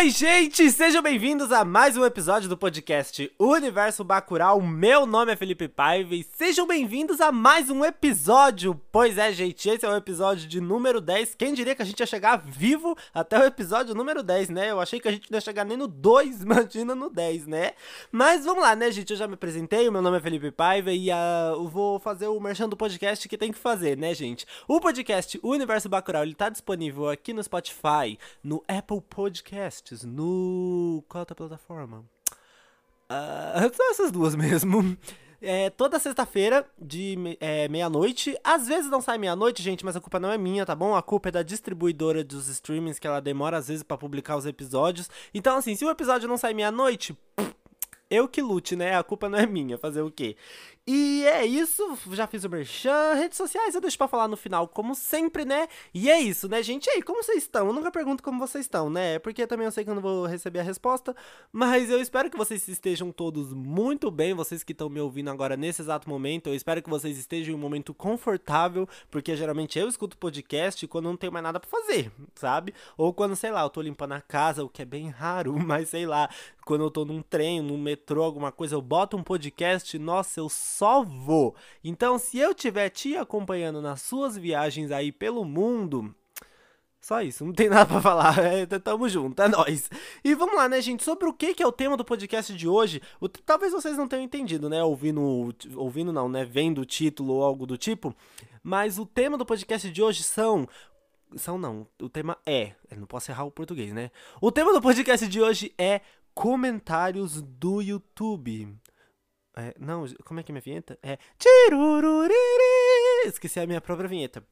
Oi, gente! Sejam bem-vindos a mais um episódio do podcast Universo Bacurau. Meu nome é Felipe Paiva e sejam bem-vindos a mais um episódio. Pois é, gente, esse é o episódio de número 10. Quem diria que a gente ia chegar vivo até o episódio número 10, né? Eu achei que a gente não ia chegar nem no 2, imagina no 10, né? Mas vamos lá, né, gente? Eu já me apresentei, o meu nome é Felipe Paiva e uh, eu vou fazer o merchan do podcast que tem que fazer, né, gente? O podcast Universo Bacurau, ele tá disponível aqui no Spotify, no Apple Podcasts, no... qual outra plataforma? Uh, são essas duas mesmo. É, toda sexta-feira, de é, meia-noite. Às vezes não sai meia-noite, gente, mas a culpa não é minha, tá bom? A culpa é da distribuidora dos streamings, que ela demora às vezes para publicar os episódios. Então, assim, se o episódio não sai meia-noite, eu que lute, né? A culpa não é minha, fazer o quê? E é isso, já fiz o merchan, redes sociais eu deixo pra falar no final, como sempre, né? E é isso, né, gente? E aí, como vocês estão? Eu nunca pergunto como vocês estão, né? Porque também eu sei que eu não vou receber a resposta, mas eu espero que vocês estejam todos muito bem, vocês que estão me ouvindo agora nesse exato momento, eu espero que vocês estejam em um momento confortável, porque geralmente eu escuto podcast quando não tenho mais nada pra fazer, sabe? Ou quando, sei lá, eu tô limpando a casa, o que é bem raro, mas sei lá, quando eu tô num trem, num metrô, alguma coisa, eu boto um podcast, nossa, eu só vou. Então, se eu tiver te acompanhando nas suas viagens aí pelo mundo, só isso, não tem nada pra falar. É, tamo junto, é nóis. E vamos lá, né, gente? Sobre o que, é o tema do podcast de hoje. O, talvez vocês não tenham entendido, né? Ouvindo. Ouvindo não, né? Vendo o título ou algo do tipo. Mas o tema do podcast de hoje são. São não. O tema é. Não posso errar o português, né? O tema do podcast de hoje é comentários do YouTube. É, não, como é que é minha vinheta? É. Esqueci a minha própria vinheta.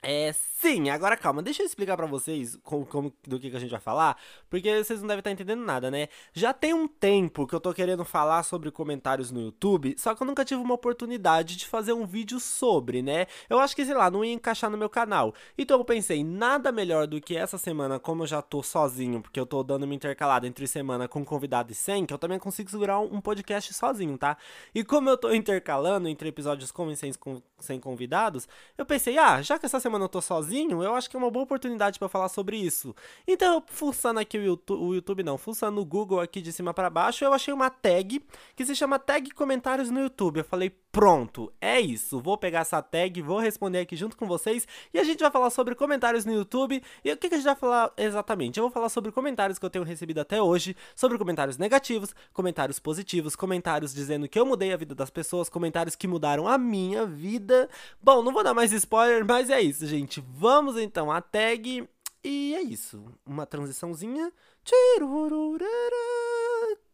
É, sim, agora calma, deixa eu explicar para vocês como, como, do que, que a gente vai falar, porque vocês não devem estar entendendo nada, né? Já tem um tempo que eu tô querendo falar sobre comentários no YouTube, só que eu nunca tive uma oportunidade de fazer um vídeo sobre, né? Eu acho que, sei lá, não ia encaixar no meu canal. Então eu pensei, nada melhor do que essa semana, como eu já tô sozinho, porque eu tô dando uma intercalada entre semana com convidado e sem, que eu também consigo segurar um podcast sozinho, tá? E como eu tô intercalando entre episódios com e sem, com, sem convidados, eu pensei, ah, já que essa semana semana eu tô sozinho, eu acho que é uma boa oportunidade para falar sobre isso. Então, fuçando aqui o YouTube, o YouTube não, fuçando o Google aqui de cima para baixo, eu achei uma tag que se chama tag comentários no YouTube. Eu falei, pronto, é isso. Vou pegar essa tag, vou responder aqui junto com vocês e a gente vai falar sobre comentários no YouTube. E o que, que a gente vai falar exatamente? Eu vou falar sobre comentários que eu tenho recebido até hoje, sobre comentários negativos, comentários positivos, comentários dizendo que eu mudei a vida das pessoas, comentários que mudaram a minha vida. Bom, não vou dar mais spoiler, mas é isso, gente. Vamos então à tag e é isso. Uma transiçãozinha.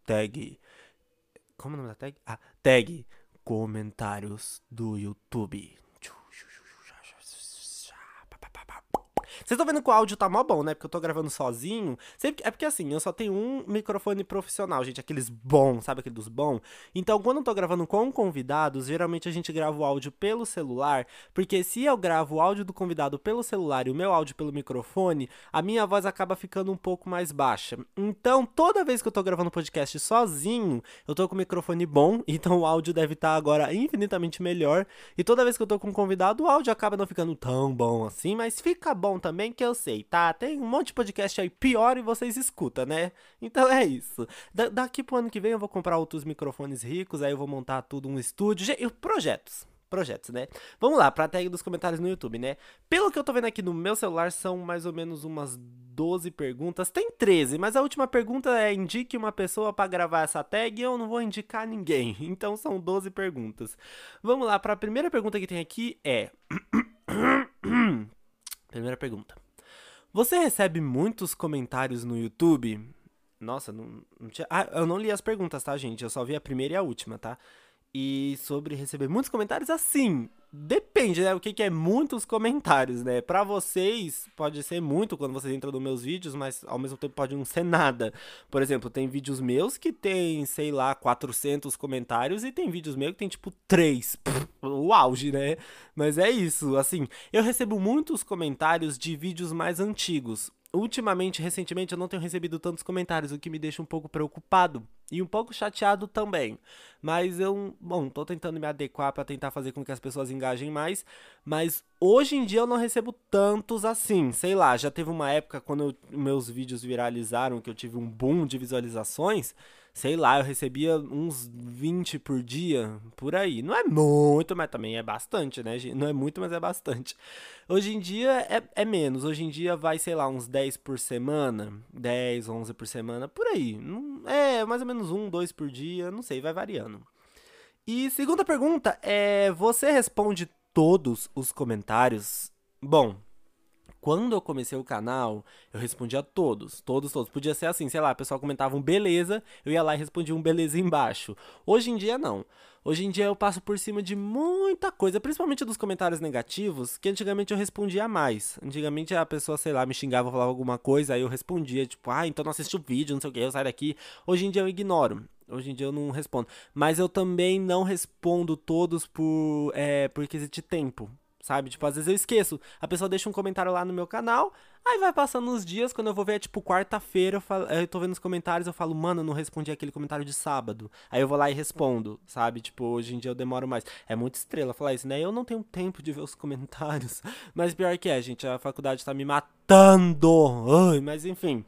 Tag. Como é o nome da tag? Ah, tag comentários do YouTube. Vocês estão vendo que o áudio tá mó bom, né? Porque eu tô gravando sozinho. Sempre, é porque assim, eu só tenho um microfone profissional, gente. Aqueles bons, sabe aquele dos bons? Então, quando eu tô gravando com convidados, geralmente a gente grava o áudio pelo celular. Porque se eu gravo o áudio do convidado pelo celular e o meu áudio pelo microfone, a minha voz acaba ficando um pouco mais baixa. Então, toda vez que eu tô gravando podcast sozinho, eu tô com o microfone bom. Então, o áudio deve estar tá agora infinitamente melhor. E toda vez que eu tô com um convidado, o áudio acaba não ficando tão bom assim, mas fica bom também que eu sei, tá? Tem um monte de podcast aí pior e vocês escutam, né? Então é isso. Da daqui pro ano que vem eu vou comprar outros microfones ricos, aí eu vou montar tudo um estúdio. E projetos projetos, né? Vamos lá, pra tag dos comentários no YouTube, né? Pelo que eu tô vendo aqui no meu celular, são mais ou menos umas 12 perguntas. Tem 13, mas a última pergunta é: indique uma pessoa para gravar essa tag eu não vou indicar ninguém. Então são 12 perguntas. Vamos lá, pra primeira pergunta que tem aqui é. Primeira pergunta. Você recebe muitos comentários no YouTube? Nossa, não, não tinha. Ah, eu não li as perguntas, tá, gente? Eu só vi a primeira e a última, tá? E sobre receber muitos comentários, assim, depende, né? O que, que é muitos comentários, né? Para vocês, pode ser muito quando vocês entram nos meus vídeos, mas ao mesmo tempo pode não ser nada. Por exemplo, tem vídeos meus que tem, sei lá, 400 comentários e tem vídeos meus que tem tipo 3. o auge, né? Mas é isso, assim, eu recebo muitos comentários de vídeos mais antigos. Ultimamente, recentemente, eu não tenho recebido tantos comentários, o que me deixa um pouco preocupado e um pouco chateado também. Mas eu, bom, tô tentando me adequar para tentar fazer com que as pessoas engajem mais, mas hoje em dia eu não recebo tantos assim. Sei lá, já teve uma época quando eu, meus vídeos viralizaram que eu tive um boom de visualizações sei lá, eu recebia uns 20 por dia, por aí. Não é muito, mas também é bastante, né? Não é muito, mas é bastante. Hoje em dia é, é menos. Hoje em dia vai, sei lá, uns 10 por semana. 10, 11 por semana, por aí. É, mais ou menos um, dois por dia, não sei, vai variando. E segunda pergunta é: você responde todos os comentários? Bom, quando eu comecei o canal, eu respondia todos, todos, todos. Podia ser assim, sei lá, o pessoal comentava um beleza, eu ia lá e respondia um beleza embaixo. Hoje em dia, não. Hoje em dia eu passo por cima de muita coisa, principalmente dos comentários negativos, que antigamente eu respondia mais. Antigamente a pessoa, sei lá, me xingava, falava alguma coisa, aí eu respondia, tipo, ah, então não assisti o vídeo, não sei o que, eu saio daqui. Hoje em dia eu ignoro. Hoje em dia eu não respondo. Mas eu também não respondo todos por, é, por quesito de tempo sabe? Tipo, às vezes eu esqueço. A pessoa deixa um comentário lá no meu canal, aí vai passando uns dias, quando eu vou ver, tipo, quarta-feira, eu, eu tô vendo os comentários, eu falo, mano, eu não respondi aquele comentário de sábado. Aí eu vou lá e respondo, sabe? Tipo, hoje em dia eu demoro mais. É muito estrela falar isso, né? Eu não tenho tempo de ver os comentários. Mas pior que é, gente, a faculdade tá me matando. Ai, mas enfim.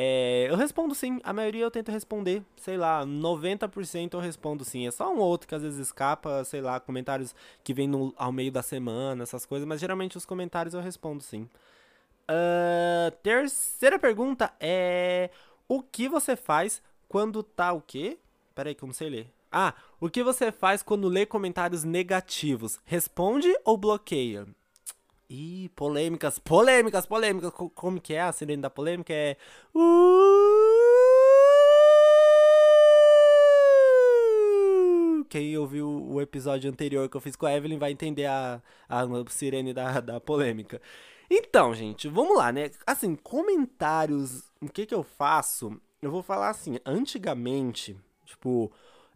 É, eu respondo sim, a maioria eu tento responder, sei lá, 90% eu respondo sim. É só um outro que às vezes escapa, sei lá, comentários que vem no, ao meio da semana, essas coisas, mas geralmente os comentários eu respondo sim. Uh, terceira pergunta é: O que você faz quando tá o quê? Peraí, que eu não sei ler. Ah, o que você faz quando lê comentários negativos? Responde ou bloqueia? Ih, polêmicas, polêmicas, polêmicas. Como que é a sirene da polêmica? É. Uh! Quem ouviu o episódio anterior que eu fiz com a Evelyn vai entender a, a sirene da, da polêmica. Então, gente, vamos lá, né? Assim, comentários. O que que eu faço? Eu vou falar assim, antigamente, tipo,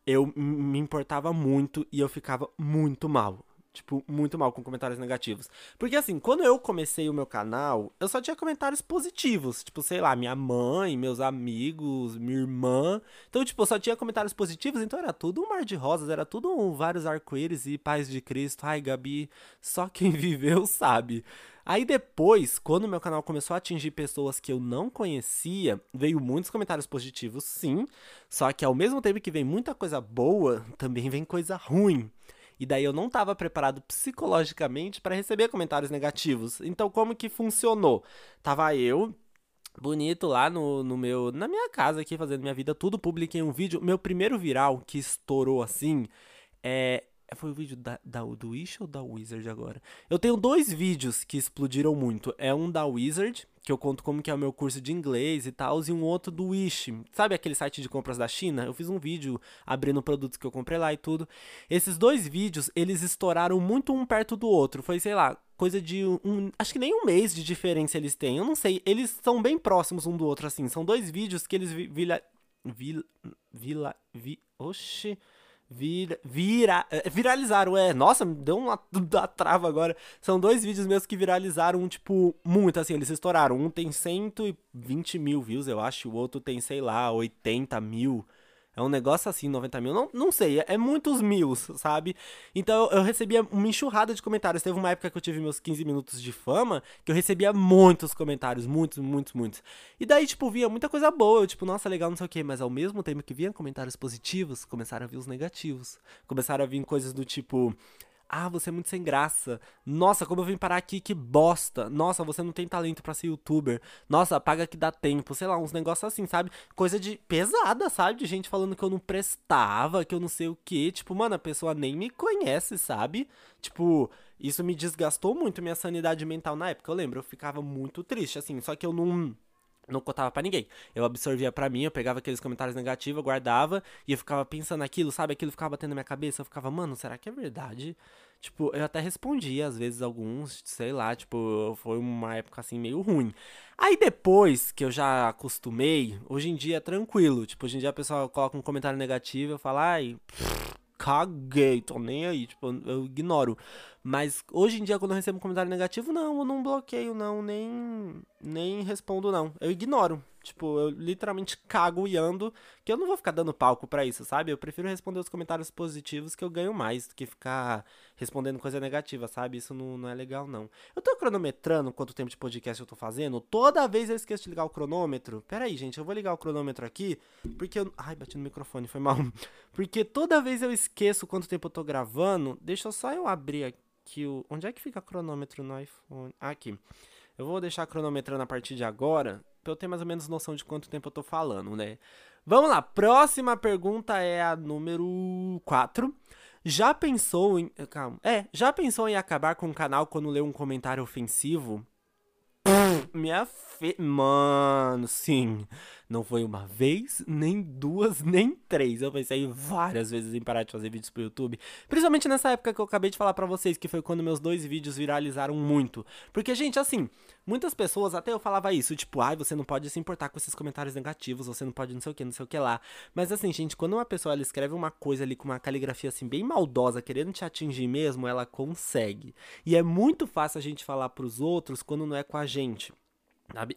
eu me importava muito e eu ficava muito mal tipo, muito mal com comentários negativos. Porque assim, quando eu comecei o meu canal, eu só tinha comentários positivos. Tipo, sei lá, minha mãe, meus amigos, minha irmã. Então, tipo, eu só tinha comentários positivos, então era tudo um mar de rosas, era tudo um, vários arco-íris e paz de Cristo. Ai, Gabi, só quem viveu sabe. Aí depois, quando meu canal começou a atingir pessoas que eu não conhecia, veio muitos comentários positivos, sim. Só que ao mesmo tempo que vem muita coisa boa, também vem coisa ruim. E daí eu não estava preparado psicologicamente para receber comentários negativos. Então como que funcionou? Tava eu bonito lá no, no meu na minha casa aqui fazendo minha vida tudo, publiquei um vídeo, meu primeiro viral que estourou assim, é foi o vídeo da, da, do Wish ou da Wizard agora? Eu tenho dois vídeos que explodiram muito. É um da Wizard, que eu conto como que é o meu curso de inglês e tal, e um outro do Wish. Sabe aquele site de compras da China? Eu fiz um vídeo abrindo produtos que eu comprei lá e tudo. Esses dois vídeos, eles estouraram muito um perto do outro. Foi, sei lá, coisa de um. Acho que nem um mês de diferença eles têm. Eu não sei. Eles são bem próximos um do outro, assim. São dois vídeos que eles vila. Vila. Vila. Vi, oxi. Vira, vira, é, viralizaram, é. Nossa, me deu uma da trava agora. São dois vídeos meus que viralizaram, tipo, muito assim, eles estouraram. Um tem 120 mil views, eu acho, o outro tem, sei lá, 80 mil. É um negócio assim, 90 mil. Não, não sei, é, é muitos mil, sabe? Então eu, eu, recebia uma enxurrada de comentários. Teve uma época que eu tive meus 15 minutos de fama, que eu recebia muitos comentários, muitos, muitos, muitos. E daí, tipo, vinha muita coisa boa. Eu, tipo, nossa, legal, não sei o quê. Mas ao mesmo tempo que vinha comentários positivos, começaram a vir os negativos. Começaram a vir coisas do tipo. Ah, você é muito sem graça. Nossa, como eu vim parar aqui, que bosta. Nossa, você não tem talento para ser youtuber. Nossa, paga que dá tempo. Sei lá, uns negócios assim, sabe? Coisa de pesada, sabe? De gente falando que eu não prestava, que eu não sei o que. Tipo, mano, a pessoa nem me conhece, sabe? Tipo, isso me desgastou muito minha sanidade mental na época. Eu lembro, eu ficava muito triste, assim. Só que eu não não contava para ninguém. Eu absorvia para mim, eu pegava aqueles comentários negativos, guardava e eu ficava pensando naquilo, sabe? Aquilo ficava batendo na minha cabeça, eu ficava, mano, será que é verdade? Tipo, eu até respondia às vezes alguns, sei lá, tipo, foi uma época assim meio ruim. Aí depois que eu já acostumei, hoje em dia é tranquilo. Tipo, hoje em dia a pessoa coloca um comentário negativo, eu falo, ai, pff, caguei, tô nem aí, tipo, eu ignoro. Mas hoje em dia, quando eu recebo um comentário negativo, não, eu não bloqueio, não, nem, nem respondo, não. Eu ignoro. Tipo, eu literalmente cago e ando, que eu não vou ficar dando palco para isso, sabe? Eu prefiro responder os comentários positivos que eu ganho mais do que ficar respondendo coisa negativa, sabe? Isso não, não é legal, não. Eu tô cronometrando quanto tempo de podcast eu tô fazendo. Toda vez eu esqueço de ligar o cronômetro. Pera aí, gente, eu vou ligar o cronômetro aqui, porque eu. Ai, bati no microfone, foi mal. Porque toda vez eu esqueço quanto tempo eu tô gravando. Deixa eu só eu abrir aqui o. Onde é que fica cronômetro no iPhone? Ah, aqui. Eu vou deixar cronometrando a partir de agora pra eu ter mais ou menos noção de quanto tempo eu tô falando, né? Vamos lá, próxima pergunta é a número 4. Já pensou em. Calma. É, já pensou em acabar com o canal quando lê um comentário ofensivo? minha fe... Mano, sim. Não foi uma vez, nem duas, nem três. Eu pensei várias vezes em parar de fazer vídeos pro YouTube. Principalmente nessa época que eu acabei de falar para vocês, que foi quando meus dois vídeos viralizaram muito. Porque, gente, assim, muitas pessoas, até eu falava isso, tipo, ai, ah, você não pode se importar com esses comentários negativos, você não pode não sei o que, não sei o que lá. Mas assim, gente, quando uma pessoa ela escreve uma coisa ali com uma caligrafia assim, bem maldosa, querendo te atingir mesmo, ela consegue. E é muito fácil a gente falar pros outros quando não é com a gente.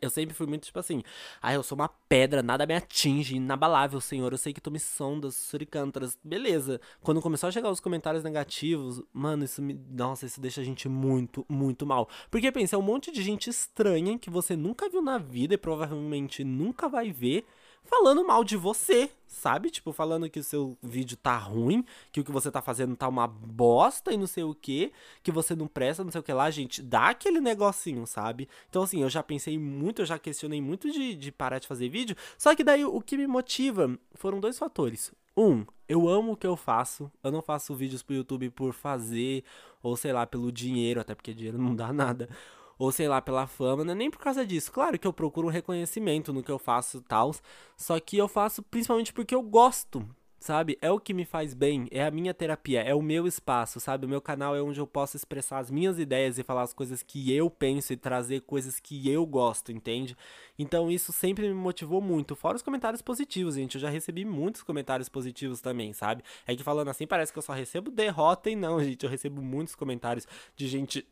Eu sempre fui muito tipo assim, ah, eu sou uma pedra, nada me atinge, inabalável, senhor, eu sei que tu me sondas, suricântaras, beleza. Quando começou a chegar os comentários negativos, mano, isso me, nossa, isso deixa a gente muito, muito mal. Porque pensa, é um monte de gente estranha que você nunca viu na vida e provavelmente nunca vai ver, falando mal de você, sabe? Tipo, falando que o seu vídeo tá ruim, que o que você tá fazendo tá uma bosta e não sei o que, que você não presta, não sei o que lá, gente, dá aquele negocinho, sabe? Então, assim, eu já pensei muito, eu já questionei muito de, de parar de fazer vídeo, só que daí o que me motiva foram dois fatores. Um, eu amo o que eu faço. Eu não faço vídeos pro YouTube por fazer, ou sei lá, pelo dinheiro, até porque dinheiro não dá nada ou sei lá, pela fama, não é nem por causa disso. Claro que eu procuro um reconhecimento no que eu faço tal, só que eu faço principalmente porque eu gosto, sabe? É o que me faz bem, é a minha terapia, é o meu espaço, sabe? O meu canal é onde eu posso expressar as minhas ideias e falar as coisas que eu penso e trazer coisas que eu gosto, entende? Então isso sempre me motivou muito, fora os comentários positivos, gente. Eu já recebi muitos comentários positivos também, sabe? É que falando assim parece que eu só recebo derrota e não, gente. Eu recebo muitos comentários de gente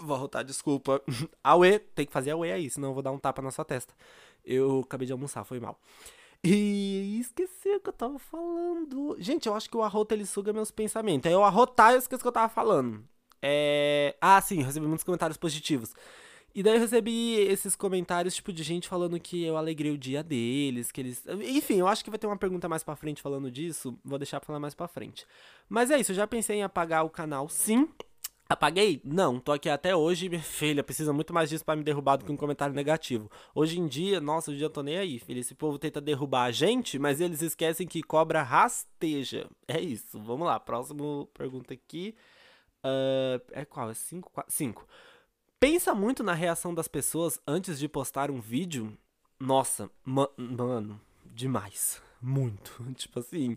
Vou arrotar, desculpa. Aue, tem que fazer Aue aí, senão eu vou dar um tapa na sua testa. Eu acabei de almoçar, foi mal. E esqueci o que eu tava falando. Gente, eu acho que o arroto ele suga meus pensamentos. Aí eu arrotar eu esqueci o que eu tava falando. É... Ah, sim, recebi muitos comentários positivos. E daí eu recebi esses comentários, tipo, de gente falando que eu alegrei o dia deles, que eles... Enfim, eu acho que vai ter uma pergunta mais pra frente falando disso, vou deixar pra falar mais pra frente. Mas é isso, eu já pensei em apagar o canal, sim, Apaguei? Não, tô aqui até hoje, minha filha, precisa muito mais disso para me derrubar do que um comentário negativo. Hoje em dia, nossa, hoje eu tô nem aí, filho. Esse povo tenta derrubar a gente, mas eles esquecem que cobra rasteja. É isso, vamos lá, próximo pergunta aqui. Uh, é qual? É 5? 5. Pensa muito na reação das pessoas antes de postar um vídeo? Nossa, ma mano, demais muito. Tipo assim,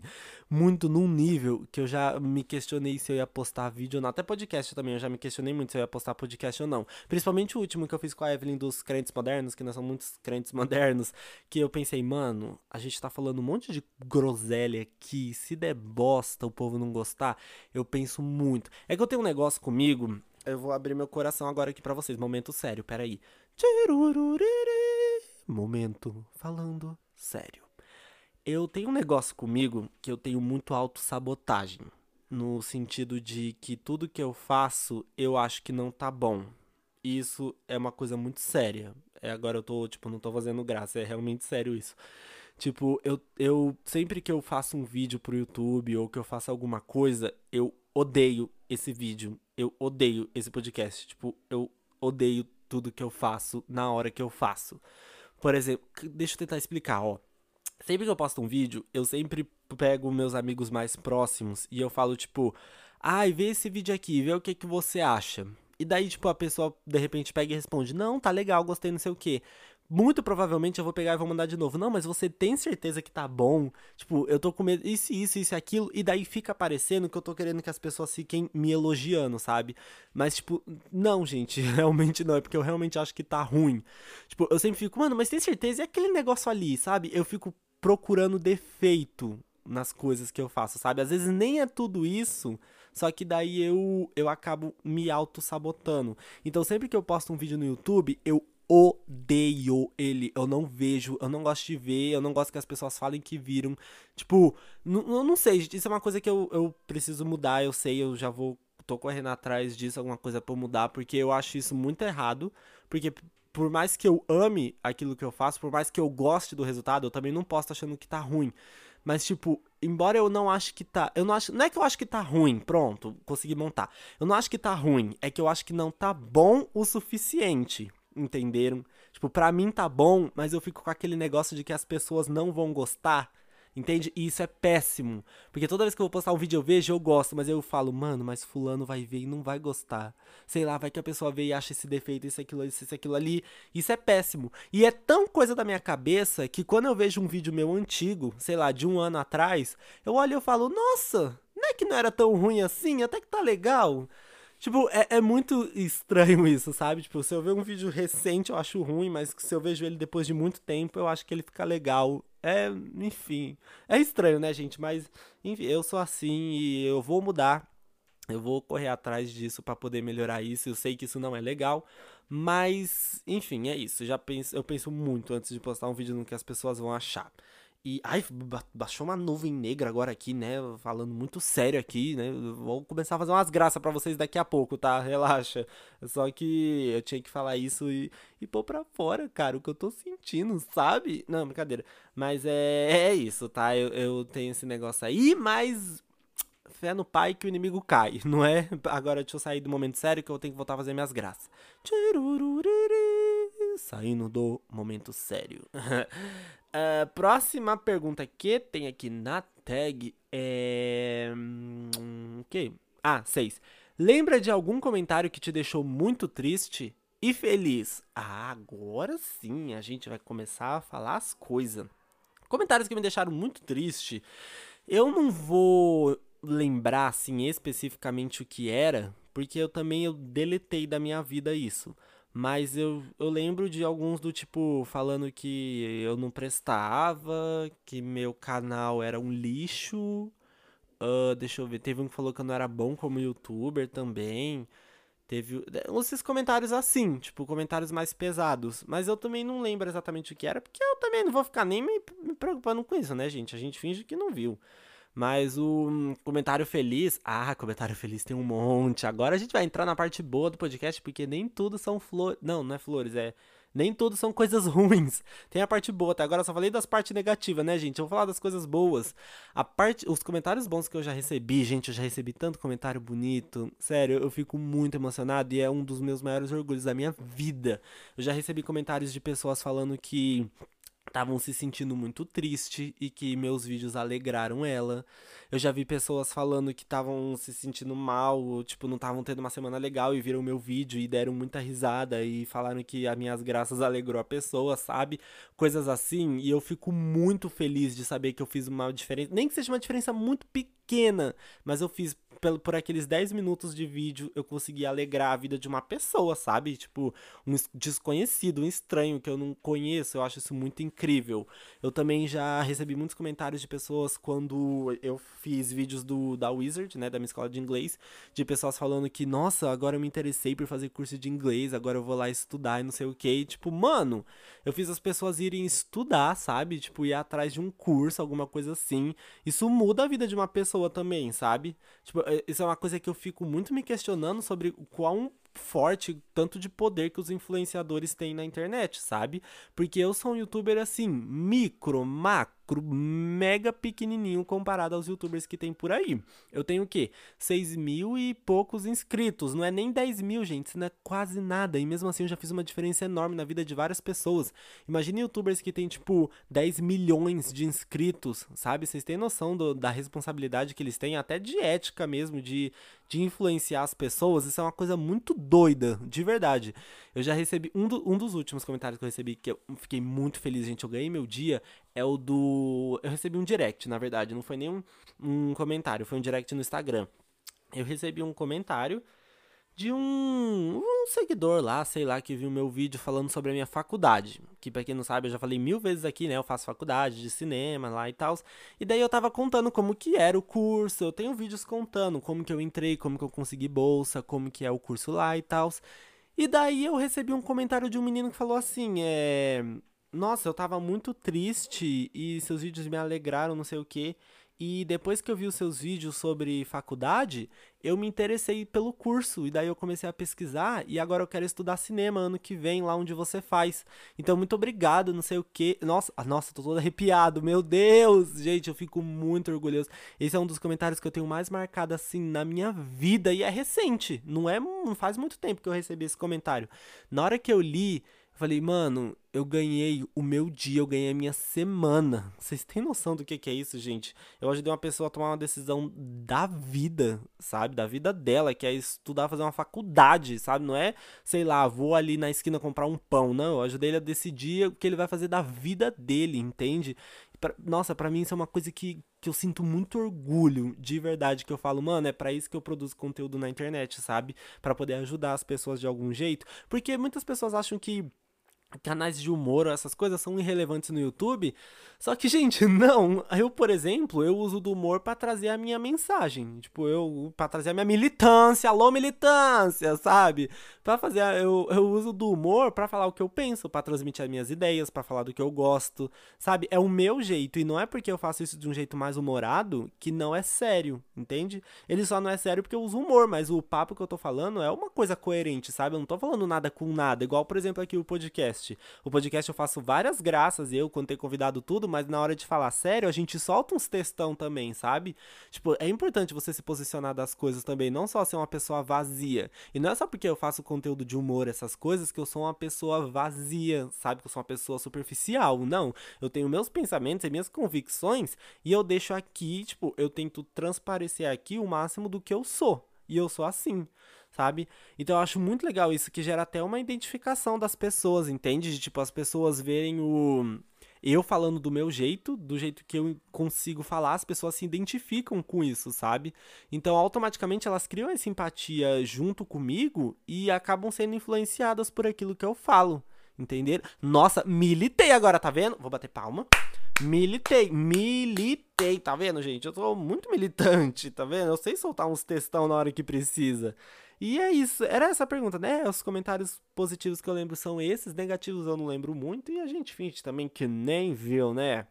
muito num nível que eu já me questionei se eu ia postar vídeo ou não. Até podcast também, eu já me questionei muito se eu ia postar podcast ou não. Principalmente o último que eu fiz com a Evelyn dos crentes modernos, que nós somos muitos crentes modernos, que eu pensei, mano, a gente tá falando um monte de groselha aqui, se der bosta o povo não gostar, eu penso muito. É que eu tenho um negócio comigo, eu vou abrir meu coração agora aqui para vocês, momento sério, peraí. Momento falando sério. Eu tenho um negócio comigo que eu tenho muito autossabotagem. No sentido de que tudo que eu faço eu acho que não tá bom. E isso é uma coisa muito séria. É, agora eu tô, tipo, não tô fazendo graça, é realmente sério isso. Tipo, eu, eu sempre que eu faço um vídeo pro YouTube ou que eu faço alguma coisa, eu odeio esse vídeo. Eu odeio esse podcast. Tipo, eu odeio tudo que eu faço na hora que eu faço. Por exemplo, deixa eu tentar explicar, ó. Sempre que eu posto um vídeo, eu sempre pego meus amigos mais próximos e eu falo, tipo, ai, vê esse vídeo aqui, vê o que, que você acha. E daí, tipo, a pessoa de repente pega e responde, não, tá legal, gostei, não sei o que. Muito provavelmente eu vou pegar e vou mandar de novo. Não, mas você tem certeza que tá bom? Tipo, eu tô com medo, isso, isso, isso, aquilo. E daí fica parecendo que eu tô querendo que as pessoas fiquem me elogiando, sabe? Mas, tipo, não, gente, realmente não. É porque eu realmente acho que tá ruim. Tipo, eu sempre fico, mano, mas tem certeza? E aquele negócio ali, sabe? Eu fico procurando defeito nas coisas que eu faço, sabe? Às vezes nem é tudo isso, Só que daí eu, eu acabo me auto-sabotando. Então sempre que eu posto um vídeo no YouTube, eu odeio ele. Eu não vejo, eu não gosto de ver, eu não gosto que as pessoas falem que viram. Tipo, eu não sei, gente, isso é uma coisa que eu, eu preciso mudar, eu sei, eu já vou. tô correndo atrás disso, alguma coisa pra mudar, porque eu acho isso muito errado. Porque por mais que eu ame aquilo que eu faço, por mais que eu goste do resultado, eu também não posso estar achando que tá ruim. Mas, tipo, embora eu não ache que tá. Eu não acho. Não é que eu acho que tá ruim, pronto, consegui montar. Eu não acho que tá ruim, é que eu acho que não tá bom o suficiente. Entenderam? Tipo, pra mim tá bom, mas eu fico com aquele negócio de que as pessoas não vão gostar. Entende? E isso é péssimo. Porque toda vez que eu vou postar um vídeo eu vejo, eu gosto, mas eu falo, mano, mas fulano vai ver e não vai gostar. Sei lá, vai que a pessoa vê e acha esse defeito, isso, aquilo, isso, aquilo ali. Isso é péssimo. E é tão coisa da minha cabeça que quando eu vejo um vídeo meu antigo, sei lá, de um ano atrás, eu olho e eu falo, nossa, não é que não era tão ruim assim, até que tá legal. Tipo, é, é, muito estranho isso, sabe? Tipo, se eu ver um vídeo recente eu acho ruim, mas se eu vejo ele depois de muito tempo eu acho que ele fica legal. É, enfim. É estranho, né, gente? Mas, enfim, eu sou assim e eu vou mudar. Eu vou correr atrás disso para poder melhorar isso. Eu sei que isso não é legal, mas, enfim, é isso. Já penso, eu penso muito antes de postar um vídeo no que as pessoas vão achar. E, ai, baixou uma nuvem negra agora aqui, né? Falando muito sério aqui, né? Vou começar a fazer umas graças para vocês daqui a pouco, tá? Relaxa. Só que eu tinha que falar isso e, e pôr pra fora, cara, o que eu tô sentindo, sabe? Não, brincadeira. Mas é, é isso, tá? Eu, eu tenho esse negócio aí, mas fé no pai que o inimigo cai, não é? Agora deixa eu sair do momento sério que eu tenho que voltar a fazer minhas graças. Saindo do momento sério. Uh, próxima pergunta que tem aqui na tag é. Hum, ok. Ah, 6. Lembra de algum comentário que te deixou muito triste e feliz? Ah, agora sim a gente vai começar a falar as coisas. Comentários que me deixaram muito triste. Eu não vou lembrar assim especificamente o que era, porque eu também eu deletei da minha vida isso. Mas eu, eu lembro de alguns do tipo falando que eu não prestava, que meu canal era um lixo. Uh, deixa eu ver, teve um que falou que eu não era bom como youtuber também. Teve esses comentários assim, tipo, comentários mais pesados. Mas eu também não lembro exatamente o que era, porque eu também não vou ficar nem me, me preocupando com isso, né, gente? A gente finge que não viu. Mas o hum, comentário feliz. Ah, comentário feliz tem um monte. Agora a gente vai entrar na parte boa do podcast, porque nem tudo são flores. Não, não é flores, é. Nem tudo são coisas ruins. Tem a parte boa, até agora eu só falei das partes negativas, né, gente? Eu vou falar das coisas boas. A parte, os comentários bons que eu já recebi, gente, eu já recebi tanto comentário bonito. Sério, eu fico muito emocionado e é um dos meus maiores orgulhos da minha vida. Eu já recebi comentários de pessoas falando que estavam se sentindo muito triste e que meus vídeos alegraram ela. Eu já vi pessoas falando que estavam se sentindo mal, ou, tipo, não estavam tendo uma semana legal e viram meu vídeo e deram muita risada e falaram que as minhas graças alegrou a pessoa, sabe? Coisas assim, e eu fico muito feliz de saber que eu fiz uma diferença, nem que seja uma diferença muito pequena, mas eu fiz por aqueles 10 minutos de vídeo, eu consegui alegrar a vida de uma pessoa, sabe? Tipo, um desconhecido, um estranho que eu não conheço. Eu acho isso muito incrível. Eu também já recebi muitos comentários de pessoas quando eu fiz vídeos do da Wizard, né, da minha escola de inglês, de pessoas falando que, nossa, agora eu me interessei por fazer curso de inglês, agora eu vou lá estudar e não sei o que. Tipo, mano, eu fiz as pessoas irem estudar, sabe? Tipo, ir atrás de um curso, alguma coisa assim. Isso muda a vida de uma pessoa também, sabe? Tipo, é, isso é uma coisa que eu fico muito me questionando sobre qual forte tanto de poder que os influenciadores têm na internet, sabe? Porque eu sou um youtuber assim, micro, macro, mega pequenininho comparado aos youtubers que tem por aí. Eu tenho o quê? 6 mil e poucos inscritos, não é nem 10 mil, gente, isso não é quase nada. E mesmo assim eu já fiz uma diferença enorme na vida de várias pessoas. Imagine youtubers que tem tipo 10 milhões de inscritos, sabe? Vocês têm noção do, da responsabilidade que eles têm, até de ética mesmo, de, de influenciar as pessoas. Isso é uma coisa muito doida, de verdade. Eu já recebi. Um, do, um dos últimos comentários que eu recebi, que eu fiquei muito feliz, gente. Eu ganhei meu dia. É o do. Eu recebi um direct, na verdade. Não foi nem um, um comentário, foi um direct no Instagram. Eu recebi um comentário de um, um seguidor lá, sei lá, que viu meu vídeo falando sobre a minha faculdade. Que pra quem não sabe, eu já falei mil vezes aqui, né? Eu faço faculdade de cinema lá e tal. E daí eu tava contando como que era o curso. Eu tenho vídeos contando como que eu entrei, como que eu consegui bolsa, como que é o curso lá e tal. E daí eu recebi um comentário de um menino que falou assim, é... Nossa, eu tava muito triste e seus vídeos me alegraram, não sei o quê. E depois que eu vi os seus vídeos sobre faculdade, eu me interessei pelo curso. E daí eu comecei a pesquisar. E agora eu quero estudar cinema ano que vem, lá onde você faz. Então, muito obrigado, não sei o que. Nossa, ah, nossa, tô todo arrepiado. Meu Deus! Gente, eu fico muito orgulhoso. Esse é um dos comentários que eu tenho mais marcado assim na minha vida. E é recente. Não é. Não faz muito tempo que eu recebi esse comentário. Na hora que eu li. Falei, mano, eu ganhei o meu dia, eu ganhei a minha semana. Vocês têm noção do que, que é isso, gente? Eu ajudei uma pessoa a tomar uma decisão da vida, sabe? Da vida dela, que é estudar, fazer uma faculdade, sabe? Não é, sei lá, vou ali na esquina comprar um pão. Não, eu ajudei ele a decidir o que ele vai fazer da vida dele, entende? Pra, nossa, para mim isso é uma coisa que, que eu sinto muito orgulho, de verdade, que eu falo, mano, é para isso que eu produzo conteúdo na internet, sabe? para poder ajudar as pessoas de algum jeito. Porque muitas pessoas acham que canais de humor, essas coisas são irrelevantes no YouTube. Só que, gente, não. Eu, por exemplo, eu uso do humor para trazer a minha mensagem. Tipo, eu para trazer a minha militância, alô militância, sabe? Para fazer eu, eu uso do humor para falar o que eu penso, para transmitir as minhas ideias, para falar do que eu gosto, sabe? É o meu jeito e não é porque eu faço isso de um jeito mais humorado que não é sério, entende? Ele só não é sério porque eu uso humor, mas o papo que eu tô falando é uma coisa coerente, sabe? Eu não tô falando nada com nada, igual, por exemplo, aqui o podcast. O podcast eu faço várias graças, eu, quando ter convidado tudo, mas na hora de falar sério, a gente solta uns textão também, sabe? Tipo, é importante você se posicionar das coisas também, não só ser uma pessoa vazia. E não é só porque eu faço conteúdo de humor, essas coisas, que eu sou uma pessoa vazia, sabe? Que eu sou uma pessoa superficial. Não. Eu tenho meus pensamentos e minhas convicções e eu deixo aqui, tipo, eu tento transparecer aqui o máximo do que eu sou. E eu sou assim sabe? Então eu acho muito legal isso, que gera até uma identificação das pessoas, entende? De, tipo, as pessoas verem o. Eu falando do meu jeito, do jeito que eu consigo falar, as pessoas se identificam com isso, sabe? Então, automaticamente elas criam essa empatia junto comigo e acabam sendo influenciadas por aquilo que eu falo, entender? Nossa, militei agora, tá vendo? Vou bater palma. Militei, militei, tá vendo, gente? Eu tô muito militante, tá vendo? Eu sei soltar uns textão na hora que precisa. E é isso, era essa a pergunta, né? Os comentários positivos que eu lembro são esses, negativos eu não lembro muito, e a gente finge também que nem viu, né?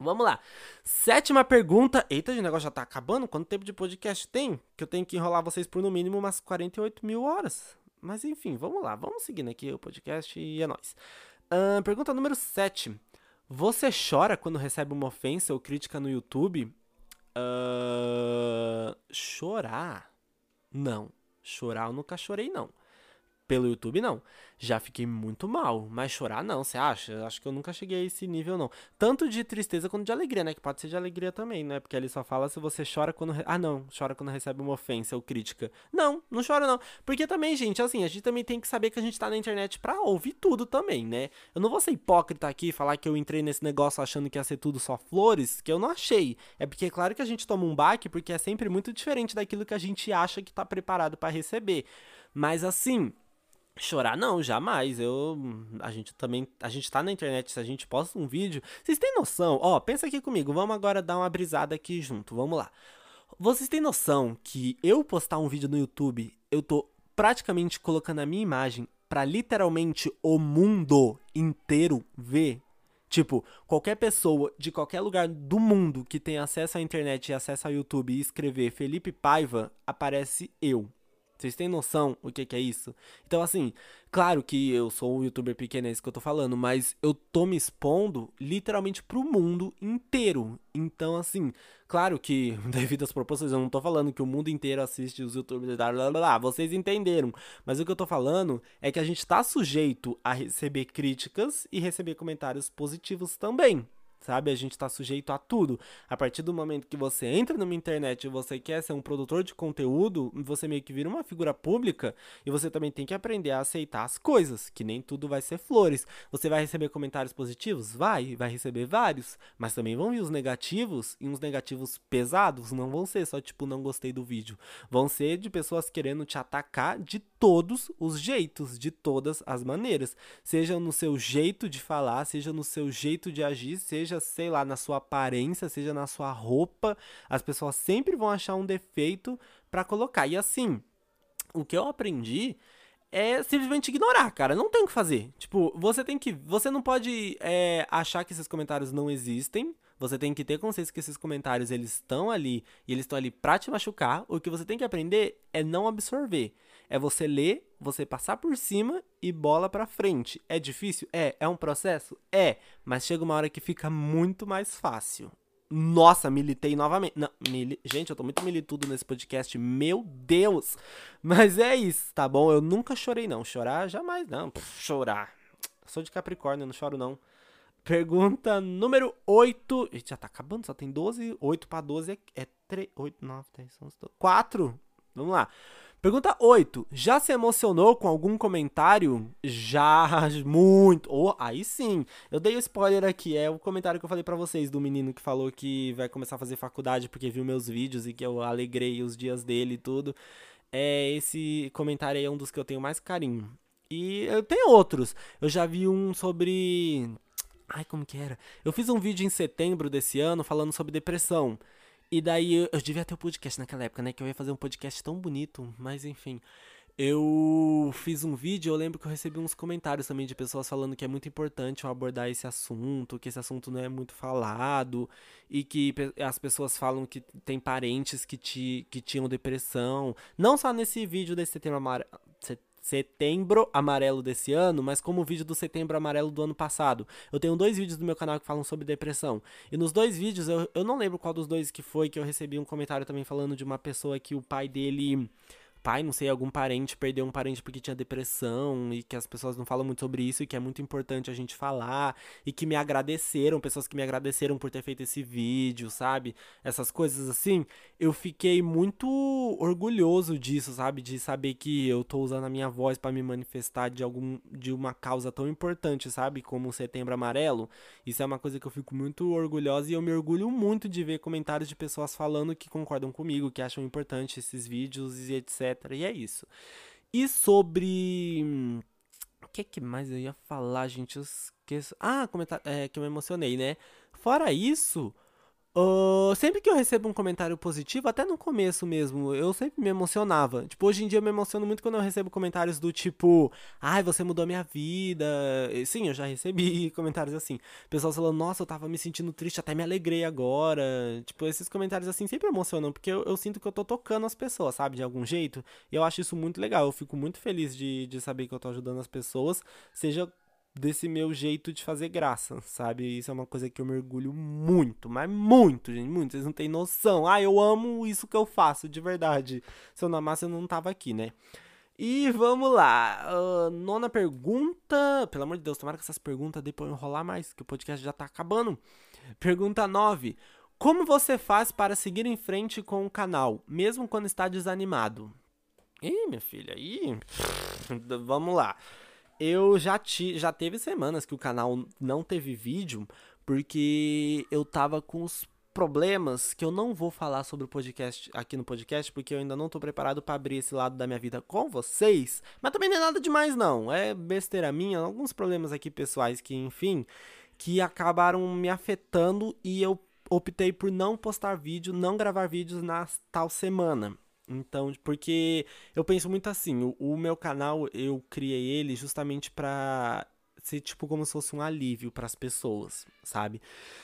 Vamos lá. Sétima pergunta. Eita, o negócio já tá acabando? Quanto tempo de podcast tem? Que eu tenho que enrolar vocês por no mínimo umas 48 mil horas. Mas enfim, vamos lá. Vamos seguindo aqui o podcast e é nóis. Uh, pergunta número 7. Você chora quando recebe uma ofensa ou crítica no YouTube? Uh, chorar? Não. Chorar eu nunca chorei, não. Pelo YouTube, não. Já fiquei muito mal. Mas chorar, não. Você acha? Acho que eu nunca cheguei a esse nível, não. Tanto de tristeza quanto de alegria, né? Que pode ser de alegria também, né? Porque ele só fala se você chora quando. Ah, não. Chora quando recebe uma ofensa ou crítica. Não, não chora, não. Porque também, gente, assim, a gente também tem que saber que a gente tá na internet pra ouvir tudo também, né? Eu não vou ser hipócrita aqui e falar que eu entrei nesse negócio achando que ia ser tudo só flores, que eu não achei. É porque, é claro que a gente toma um baque, porque é sempre muito diferente daquilo que a gente acha que tá preparado para receber. Mas assim. Chorar não, jamais. Eu a gente também, a gente tá na internet, se a gente posta um vídeo, vocês têm noção? Ó, pensa aqui comigo, vamos agora dar uma brisada aqui junto. Vamos lá. Vocês têm noção que eu postar um vídeo no YouTube, eu tô praticamente colocando a minha imagem para literalmente o mundo inteiro ver? Tipo, qualquer pessoa de qualquer lugar do mundo que tenha acesso à internet e acesso ao YouTube e escrever Felipe Paiva, aparece eu. Vocês têm noção o que, que, é isso? Então, assim, claro que eu sou um youtuber pequeno, é isso que eu tô falando, mas eu tô me expondo literalmente pro mundo inteiro. Então, assim, claro que, devido às proporções, eu não tô falando que o mundo inteiro assiste os youtubers blá, blá, blá, vocês entenderam. Mas o que eu tô falando é que a gente tá sujeito a receber críticas e receber comentários positivos também. Sabe? A gente está sujeito a tudo. A partir do momento que você entra numa internet e você quer ser um produtor de conteúdo, você meio que vira uma figura pública e você também tem que aprender a aceitar as coisas, que nem tudo vai ser flores. Você vai receber comentários positivos? Vai, vai receber vários, mas também vão vir os negativos e uns negativos pesados, não vão ser só tipo não gostei do vídeo. Vão ser de pessoas querendo te atacar de todos os jeitos, de todas as maneiras, seja no seu jeito de falar, seja no seu jeito de agir, seja sei lá, na sua aparência, seja na sua roupa, as pessoas sempre vão achar um defeito para colocar. E assim, o que eu aprendi é simplesmente ignorar, cara. Não tem o que fazer. Tipo, você tem que. Você não pode é, achar que esses comentários não existem. Você tem que ter consciência que esses comentários eles estão ali e eles estão ali pra te machucar. O que você tem que aprender é não absorver. É você ler, você passar por cima e bola pra frente. É difícil? É. É um processo? É. Mas chega uma hora que fica muito mais fácil. Nossa, militei novamente. Não, mili... Gente, eu tô muito militudo nesse podcast. Meu Deus! Mas é isso, tá bom? Eu nunca chorei, não. Chorar, jamais, não. Pff, chorar. sou de Capricórnio, não choro, não. Pergunta número 8. Já tá acabando, só tem 12. 8 pra 12 é, é 3, 8, 9, 10, 11, 12. 4. Vamos lá. Pergunta 8. Já se emocionou com algum comentário? Já, muito. Oh, aí sim. Eu dei o spoiler aqui. É o comentário que eu falei para vocês do menino que falou que vai começar a fazer faculdade porque viu meus vídeos e que eu alegrei os dias dele e tudo. É, esse comentário aí é um dos que eu tenho mais carinho. E eu tenho outros. Eu já vi um sobre. Ai, como que era? Eu fiz um vídeo em setembro desse ano falando sobre depressão. E daí eu, devia ter o um podcast naquela época, né? Que eu ia fazer um podcast tão bonito, mas enfim. Eu fiz um vídeo, eu lembro que eu recebi uns comentários também de pessoas falando que é muito importante eu abordar esse assunto, que esse assunto não é muito falado, e que as pessoas falam que tem parentes que, te, que tinham depressão. Não só nesse vídeo desse setembro amarelo, setembro amarelo desse ano, mas como o vídeo do setembro amarelo do ano passado. Eu tenho dois vídeos do meu canal que falam sobre depressão. E nos dois vídeos, eu, eu não lembro qual dos dois que foi, que eu recebi um comentário também falando de uma pessoa que o pai dele pai, não sei, algum parente perdeu um parente porque tinha depressão e que as pessoas não falam muito sobre isso e que é muito importante a gente falar e que me agradeceram, pessoas que me agradeceram por ter feito esse vídeo, sabe? Essas coisas assim, eu fiquei muito orgulhoso disso, sabe? De saber que eu tô usando a minha voz para me manifestar de algum de uma causa tão importante, sabe? Como o Setembro Amarelo. Isso é uma coisa que eu fico muito orgulhosa e eu me orgulho muito de ver comentários de pessoas falando que concordam comigo, que acham importante esses vídeos e etc e é isso. E sobre. O que, que mais eu ia falar, gente? Eu esqueço. Ah, comentar... é, que eu me emocionei, né? Fora isso, Uh, sempre que eu recebo um comentário positivo, até no começo mesmo, eu sempre me emocionava. Tipo, hoje em dia eu me emociono muito quando eu recebo comentários do tipo, ai, você mudou minha vida. E, sim, eu já recebi comentários assim. Pessoal falando, nossa, eu tava me sentindo triste, até me alegrei agora. Tipo, esses comentários assim sempre emocionam, porque eu, eu sinto que eu tô tocando as pessoas, sabe, de algum jeito. E eu acho isso muito legal. Eu fico muito feliz de, de saber que eu tô ajudando as pessoas, seja desse meu jeito de fazer graça, sabe? Isso é uma coisa que eu mergulho muito, mas muito, gente, muito. Vocês não têm noção. Ah, eu amo isso que eu faço, de verdade. Se eu não amasse, eu não tava aqui, né? E vamos lá. Uh, nona pergunta. Pelo amor de Deus, tomara que essas perguntas depois enrolar mais, que o podcast já tá acabando. Pergunta 9. Como você faz para seguir em frente com o canal, mesmo quando está desanimado? Ih, minha filha, aí. Vamos lá eu já, ti, já teve semanas que o canal não teve vídeo porque eu tava com os problemas que eu não vou falar sobre o podcast aqui no podcast porque eu ainda não tô preparado para abrir esse lado da minha vida com vocês, mas também não é nada demais não, é besteira minha, alguns problemas aqui pessoais que, enfim, que acabaram me afetando e eu optei por não postar vídeo, não gravar vídeos na tal semana. Então, porque eu penso muito assim, o, o meu canal eu criei ele justamente pra ser tipo como se fosse um alívio para as pessoas, sabe?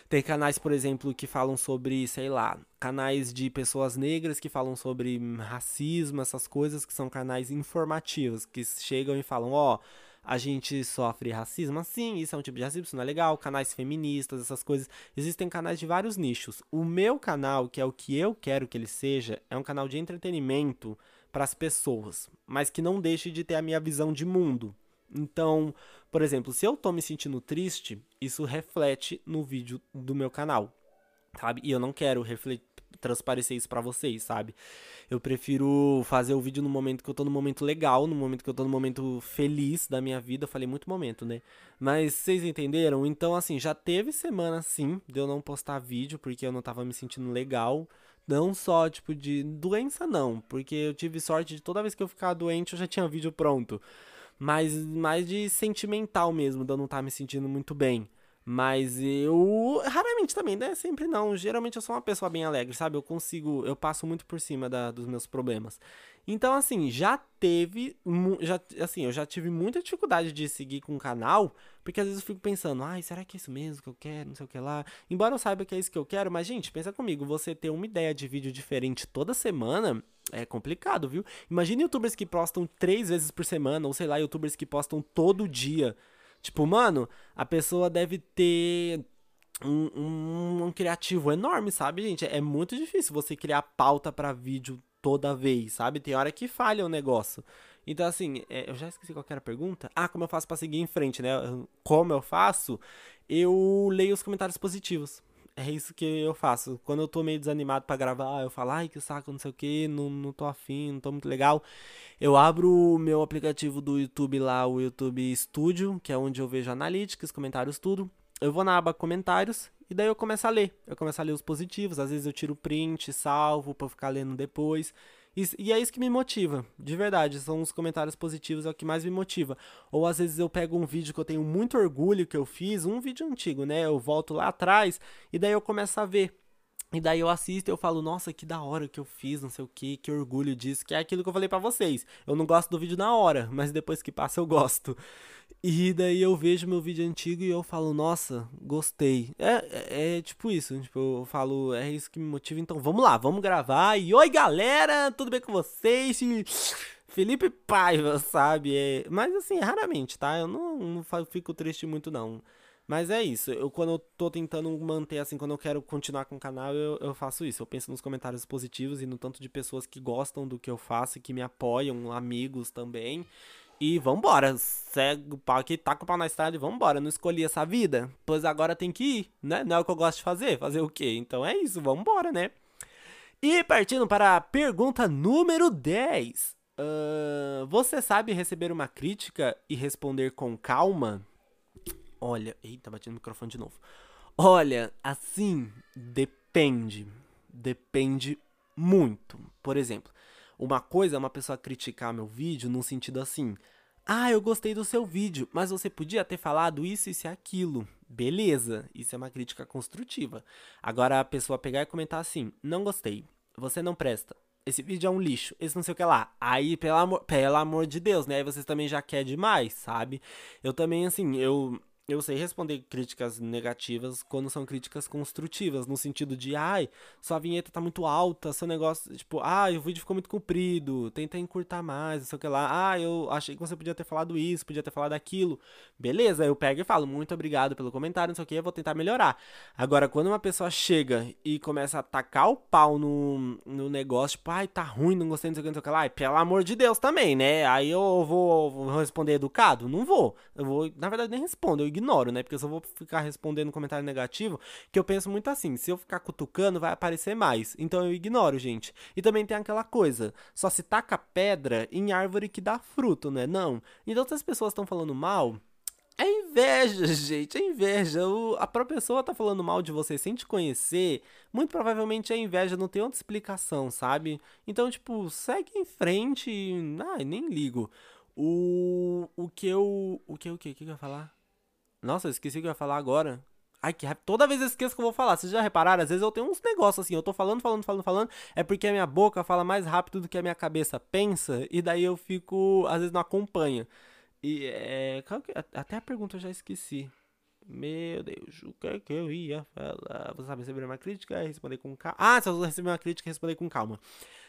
Tem canais, por exemplo, que falam sobre, sei lá, canais de pessoas negras que falam sobre racismo, essas coisas que são canais informativos, que chegam e falam, ó, oh, a gente sofre racismo assim, isso é um tipo de racismo, isso não é legal, canais feministas, essas coisas. Existem canais de vários nichos. O meu canal, que é o que eu quero que ele seja, é um canal de entretenimento para as pessoas, mas que não deixe de ter a minha visão de mundo. Então, Por exemplo, se eu tô me sentindo triste, isso reflete no vídeo do meu canal, sabe? E eu não quero refletir transparecer isso para vocês, sabe? Eu prefiro fazer o vídeo no momento que eu tô no momento legal, no momento que eu tô no momento feliz da minha vida. Eu falei muito momento, né? Mas vocês entenderam? Então, assim, já teve semana sim de eu não postar vídeo porque eu não tava me sentindo legal. Não só, tipo, de doença, não. Porque eu tive sorte de toda vez que eu ficar doente eu já tinha vídeo pronto. Mas mais de sentimental mesmo, de eu não estar tá me sentindo muito bem. Mas eu raramente também, né? Sempre não. Geralmente eu sou uma pessoa bem alegre, sabe? Eu consigo, eu passo muito por cima da, dos meus problemas. Então, assim, já teve, já, assim, eu já tive muita dificuldade de seguir com o canal, porque às vezes eu fico pensando, ai, será que é isso mesmo que eu quero, não sei o que lá. Embora eu saiba que é isso que eu quero, mas, gente, pensa comigo, você ter uma ideia de vídeo diferente toda semana é complicado, viu? Imagina youtubers que postam três vezes por semana, ou sei lá, youtubers que postam todo dia. Tipo, mano, a pessoa deve ter um, um, um, criativo enorme, sabe, gente? É muito difícil você criar pauta para vídeo toda vez, sabe? Tem hora que falha o negócio. Então, assim, é, eu já esqueci qual era a pergunta. Ah, como eu faço para seguir em frente, né? Como eu faço? Eu leio os comentários positivos. É isso que eu faço. Quando eu tô meio desanimado para gravar, eu falo, ai, que saco, não sei o que, não, não tô afim, não tô muito legal. Eu abro o meu aplicativo do YouTube lá, o YouTube Studio, que é onde eu vejo analytics, comentários, tudo. Eu vou na aba comentários e daí eu começo a ler. Eu começo a ler os positivos, às vezes eu tiro print, salvo pra ficar lendo depois. E, é isso que me motiva, de verdade. São os comentários positivos, é o que mais me motiva. Ou às vezes eu pego um vídeo que eu tenho muito orgulho que eu fiz, um vídeo antigo, né? Eu volto lá atrás e daí eu começo a ver. E daí eu assisto e eu falo, nossa, que da hora que eu fiz, não sei o que, que orgulho disso, que é aquilo que eu falei para vocês. Eu não gosto do vídeo na hora, mas depois que passa eu gosto. E daí eu vejo meu vídeo antigo e eu falo, nossa, gostei. É, é, é, tipo isso, tipo, eu falo, é isso que me motiva, então vamos lá, vamos gravar. E oi galera, tudo bem com vocês? Felipe Paiva, sabe? É, mas assim, raramente, tá? Eu não, não fico triste muito não. Mas é isso, eu quando eu tô tentando manter assim, quando eu quero continuar com o canal, eu, eu faço isso. Eu penso nos comentários positivos e no tanto de pessoas que gostam do que eu faço e que me apoiam, amigos também. E vambora, segue o pau aqui, taca o pau na estrada e vambora. Não escolhi essa vida, pois agora tem que ir, né? Não é o que eu gosto de fazer, fazer o quê? Então é isso, vambora, né? E partindo para a pergunta número 10. Uh, você sabe receber uma crítica e responder com calma? Olha, eita, bati no microfone de novo. Olha, assim, depende. Depende muito. Por exemplo, uma coisa é uma pessoa criticar meu vídeo num sentido assim: ah, eu gostei do seu vídeo, mas você podia ter falado isso, isso e aquilo. Beleza, isso é uma crítica construtiva. Agora a pessoa pegar e comentar assim: não gostei, você não presta, esse vídeo é um lixo, esse não sei o que lá. Aí, pelo amor, pelo amor de Deus, né? Aí vocês também já querem demais, sabe? Eu também, assim, eu eu sei responder críticas negativas quando são críticas construtivas, no sentido de, ai, sua vinheta tá muito alta, seu negócio, tipo, ah, o vídeo ficou muito comprido, tenta encurtar mais, não sei o que lá, ah, eu achei que você podia ter falado isso, podia ter falado aquilo. Beleza, eu pego e falo, muito obrigado pelo comentário, não sei o que, eu vou tentar melhorar. Agora, quando uma pessoa chega e começa a tacar o pau no, no negócio, tipo, ai, tá ruim, não gostei, não sei o que, não sei o que lá, ai, pelo amor de Deus também, né? Aí eu vou, vou responder educado? Não vou. Eu vou, na verdade, nem respondo, eu ignoro, né? Porque eu só vou ficar respondendo comentário negativo, que eu penso muito assim, se eu ficar cutucando, vai aparecer mais. Então eu ignoro, gente. E também tem aquela coisa, só se taca pedra em árvore que dá fruto, né? Não. Então se as pessoas estão falando mal, é inveja, gente, é inveja. O, a própria pessoa tá falando mal de você sem te conhecer. Muito provavelmente é inveja, não tem outra explicação, sabe? Então, tipo, segue em frente. Ai, nem ligo. O, o que eu. O que o que? O que eu ia falar? Nossa, eu esqueci o que eu ia falar agora. Ai, que rap... Toda vez eu esqueço que eu vou falar. Vocês já repararam? Às vezes eu tenho uns negócios assim. Eu tô falando, falando, falando, falando. É porque a minha boca fala mais rápido do que a minha cabeça pensa. E daí eu fico. Às vezes não acompanha. E é. Até a pergunta eu já esqueci. Meu Deus, o que é que eu ia falar? Você sabe receber uma crítica e responder com calma. Ah, se eu receber uma crítica, responder com calma.